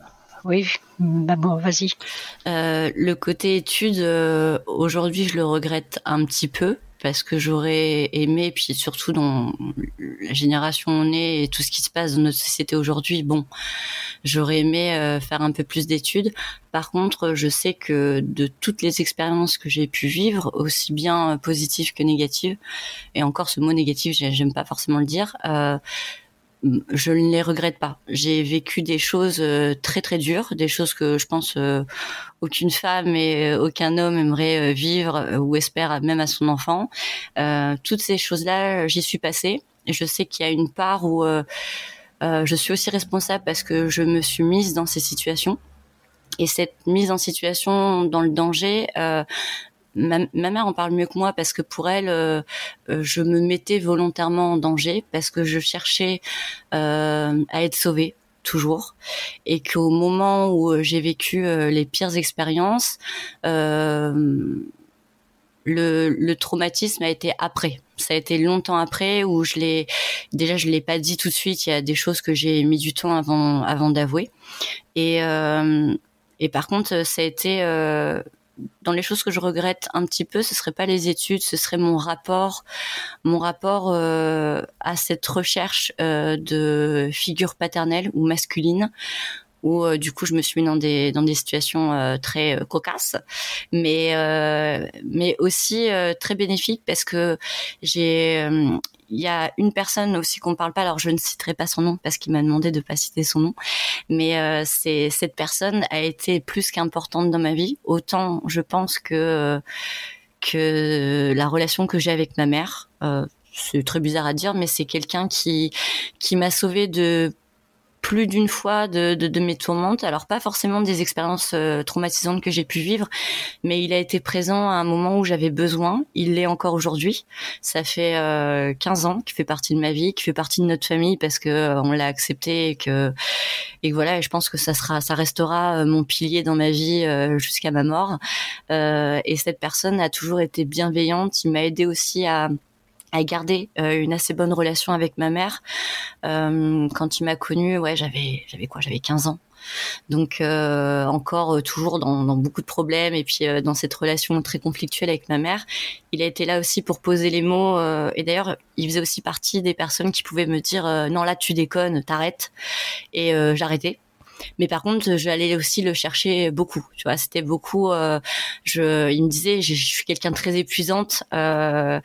oui, bah bon, vas-y. Euh, le côté études, euh, aujourd'hui, je le regrette un petit peu parce que j'aurais aimé, puis surtout dans la génération où on est et tout ce qui se passe dans notre société aujourd'hui, bon, j'aurais aimé euh, faire un peu plus d'études. Par contre, je sais que de toutes les expériences que j'ai pu vivre, aussi bien positives que négatives, et encore ce mot négatif, j'aime pas forcément le dire, je ne les regrette pas. J'ai vécu des choses euh, très très dures, des choses que je pense euh, aucune femme et euh, aucun homme aimerait vivre ou espère même à son enfant. toutes ces choses-là, j'y suis passée. Je sais qu'il y a une part où je suis aussi responsable parce que je me suis mise dans ces situations. Et cette mise en situation dans le danger, ma, mère en parle mieux que moi parce que pour elle, euh, euh, je me mettais volontairement en danger parce que je cherchais euh, à être sauvée toujours et qu'au moment où j'ai vécu les pires expériences, le, le, traumatisme a été après. Ça a été longtemps après où je l'ai déjà je l'ai pas dit tout de suite. Il y a des choses que j'ai mis du temps avant avant d'avouer et et par contre ça a été dans les choses que je regrette un petit peu, ce serait pas les études, ce serait mon rapport, mon rapport à cette recherche de figure paternelle ou masculine où euh, du coup je me suis mis dans des dans des situations euh, très euh, cocasses, mais mais aussi très bénéfiques parce que j'ai y a une personne aussi qu'on ne parle pas, alors je ne citerai pas son nom parce qu'il m'a demandé de pas citer son nom, mais c'est cette personne a été plus qu'importante dans ma vie. Autant je pense que la relation que j'ai avec ma mère, c'est très bizarre à dire, mais c'est quelqu'un qui qui m'a sauvé de plus d'une fois de, de, de, mes tourmentes. Alors pas forcément des expériences euh, traumatisantes que j'ai pu vivre, mais il a été présent à un moment où j'avais besoin. Il l'est encore aujourd'hui. Ça fait euh, 15 ans qu'il fait partie de ma vie, qu'il fait partie de notre famille parce que euh, on l'a accepté et que et voilà. Et je pense que ça sera, ça restera euh, mon pilier dans ma vie jusqu'à ma mort. et cette personne a toujours été bienveillante. Il m'a aidé aussi à à garder euh, une assez bonne relation avec ma mère. Euh, quand il m'a connue, ouais, j'avais j'avais quoi J'avais 15 ans. Donc euh, encore toujours dans, dans, beaucoup de problèmes et puis dans cette relation très conflictuelle avec ma mère, il a été là aussi pour poser les mots. et d'ailleurs, il faisait aussi partie des personnes qui pouvaient me dire non là tu déconnes, t'arrêtes. Et j'arrêtais mais par contre, j'allais aussi le chercher beaucoup. Tu vois, c'était beaucoup. Euh, je, il me disait, je, suis quelqu'un de très épuisante euh, euh,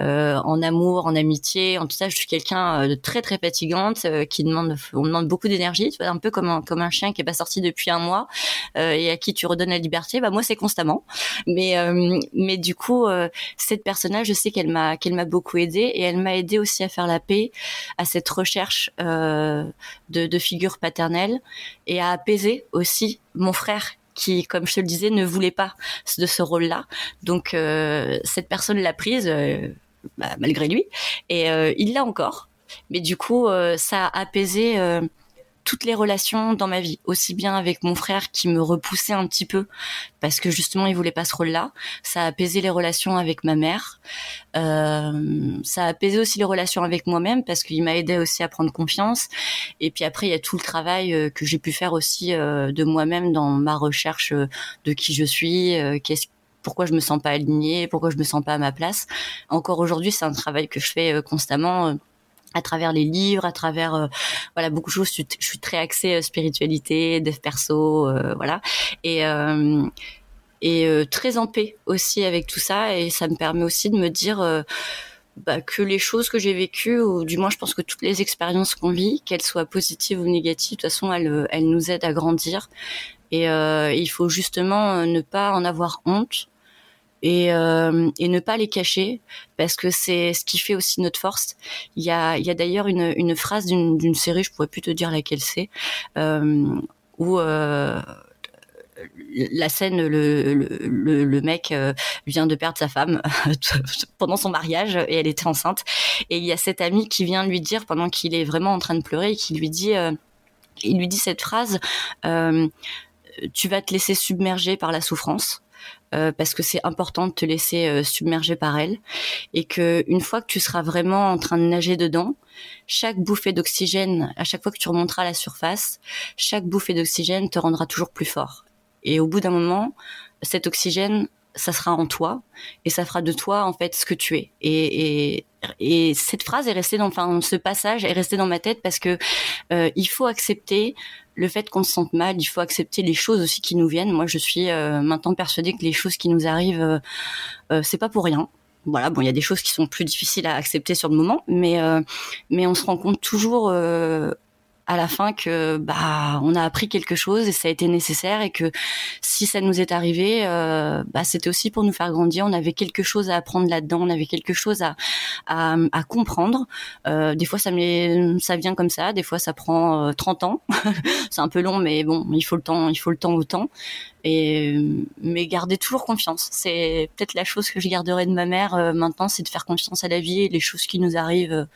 en amour, en amitié, en tout ça. Je suis quelqu'un de très très fatigante qui demande, on demande beaucoup d'énergie. Tu vois, un peu comme un comme un chien qui est pas sorti depuis un mois et à qui tu redonnes la liberté. Bah moi, c'est constamment. Mais mais du coup, cette personne-là, je sais qu'elle m'a qu'elle m'a beaucoup aidé et elle m'a aidé aussi à faire la paix à cette recherche de, de figure paternelle et à apaiser aussi mon frère qui, comme je te le disais, ne voulait pas de ce rôle-là. Donc euh, cette personne l'a prise euh, bah, malgré lui et euh, il l'a encore. Mais du coup, ça a apaisé toutes les relations dans ma vie, aussi bien avec mon frère qui me repoussait un petit peu parce que justement il voulait pas ce rôle-là. Ça a apaisé les relations avec ma mère. Euh, ça a apaisé aussi les relations avec moi-même parce qu'il m'a aidé aussi à prendre confiance. Et puis après il y a tout le travail euh, que j'ai pu faire aussi euh, de moi-même dans ma recherche de qui je suis, qu'est-ce pourquoi je me sens pas alignée, pourquoi je me sens pas à ma place. Encore aujourd'hui, c'est un travail que je fais constamment à travers les livres, à travers euh, voilà beaucoup de choses. Je suis, très axée euh, spiritualité, dev perso, euh, voilà, et et très en paix aussi avec tout ça. Et ça me permet aussi de me dire bah, que les choses que j'ai vécues, ou du moins je pense que toutes les expériences qu'on vit, qu'elles soient positives ou négatives, de toute façon elles nous aident à grandir. Et il faut justement ne pas en avoir honte et, euh, et, ne pas les cacher parce que c'est ce qui fait aussi notre force. Il y a, il y a d'ailleurs une, une phrase d'une série, je pourrais plus te dire laquelle c'est, euh, où euh, la scène, le, le, le mec euh, vient de perdre sa femme pendant son mariage et elle était enceinte. Et il y a cet ami qui vient lui dire pendant qu'il est vraiment en train de pleurer, qui lui dit, euh, il lui dit cette phrase. Tu vas te laisser submerger par la souffrance. Euh, parce que c'est important de te laisser euh, submerger par elle et que une fois que tu seras vraiment en train de nager dedans, chaque bouffée d'oxygène, à chaque fois que tu remonteras à la surface, chaque bouffée d'oxygène te rendra toujours plus fort. Et au bout d'un moment, cet oxygène, ça sera en toi et ça fera de toi en fait ce que tu es. Et, et, et cette phrase est restée dans, enfin, ce passage est resté dans ma tête parce que euh, il faut accepter le fait qu'on se sente mal, il faut accepter les choses aussi qui nous viennent. Moi, je suis euh, maintenant persuadée que les choses qui nous arrivent, euh, euh, c'est pas pour rien. Voilà, bon, il y a des choses qui sont plus difficiles à accepter sur le moment, mais mais on se rend compte toujours à la fin que bah on a appris quelque chose et ça a été nécessaire et que si ça nous est arrivé, euh, bah c'était aussi pour nous faire grandir. On avait quelque chose à apprendre là-dedans, on avait quelque chose à à, à comprendre. Euh, des fois ça ça vient comme ça, des fois ça prend euh, 30 ans. c'est un peu long, mais bon, il faut le temps, il faut le temps au temps. Et mais garder toujours confiance. C'est peut-être la chose que je garderai de ma mère euh, maintenant, c'est de faire confiance à la vie et les choses qui nous arrivent.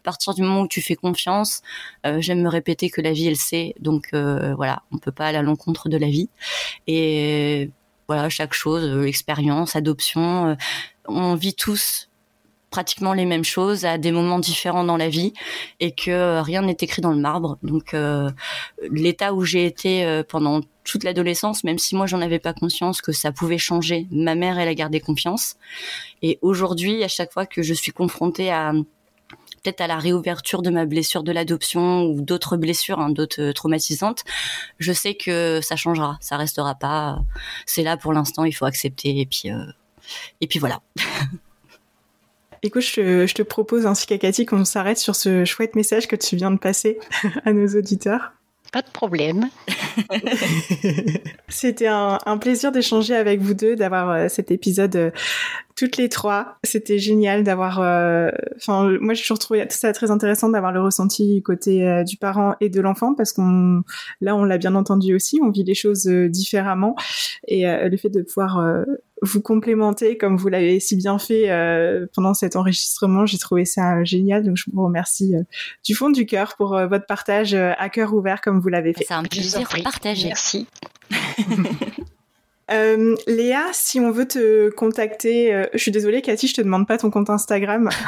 À partir du moment où tu fais confiance, euh, j'aime me répéter que la vie, elle sait. Donc euh, voilà, on peut pas aller à l'encontre de la vie. Et voilà, chaque chose, euh, expérience, adoption, on vit tous pratiquement les mêmes choses à des moments différents dans la vie et que rien n'est écrit dans le marbre. Donc l'état où j'ai été pendant toute l'adolescence, même si moi j'en avais pas conscience que ça pouvait changer, ma mère elle a gardé confiance. Et aujourd'hui, à chaque fois que je suis confrontée à peut-être à la réouverture de ma blessure de l'adoption ou d'autres blessures, hein, d'autres euh, traumatisantes, je sais que ça changera, ça restera pas. C'est là pour l'instant, il faut accepter et puis euh, et puis voilà. Écoute, je, je te propose ainsi qu'à Cathy qu'on s'arrête sur ce chouette message que tu viens de passer à nos auditeurs. Pas de problème. C'était un, plaisir d'échanger avec vous deux, d'avoir euh, cet épisode euh, toutes les trois. C'était génial d'avoir. Euh, enfin, moi, j'ai toujours trouvé ça très intéressant d'avoir le ressenti côté du parent et de l'enfant parce qu'on, là, on l'a bien entendu aussi, on vit les choses différemment et le fait de pouvoir vous complémenter comme vous l'avez si bien fait euh, pendant cet enregistrement. J'ai trouvé ça génial, donc je vous remercie euh, du fond du cœur pour euh, votre partage à cœur ouvert comme vous l'avez fait. C'est un plaisir partagé. Merci. Léa, si on veut te contacter, je suis désolée Cathy, je te demande pas ton compte Instagram.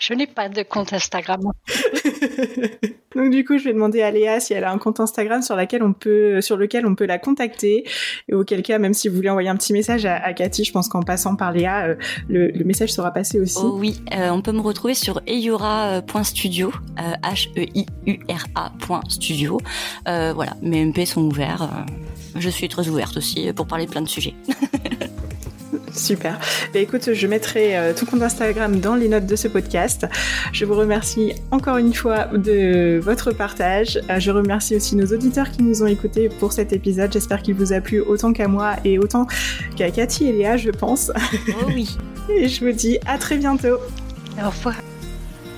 Je n'ai pas de compte Instagram. Donc du coup, je vais demander à Léa si elle a un compte Instagram sur, laquelle on peut, sur lequel on peut la contacter. Et auquel cas, même si vous voulez envoyer un petit message à, Cathy, je pense qu'en passant par Léa, euh, le, message sera passé aussi. Oh oui, euh, on peut me retrouver sur eyura.studio, H-E-I-U-R-A.studio. Euh, voilà, mes MP sont ouverts. je suis très ouverte aussi pour parler plein de sujets. Super. Bah, écoute, je mettrai euh, tout compte Instagram dans les notes de ce podcast. Je vous remercie encore une fois de votre partage. Euh, je remercie aussi nos auditeurs qui nous ont écoutés pour cet épisode. J'espère qu'il vous a plu autant qu'à moi et autant qu'à Cathy et Léa, je pense. Oh oui. et je vous dis à très bientôt. Au revoir.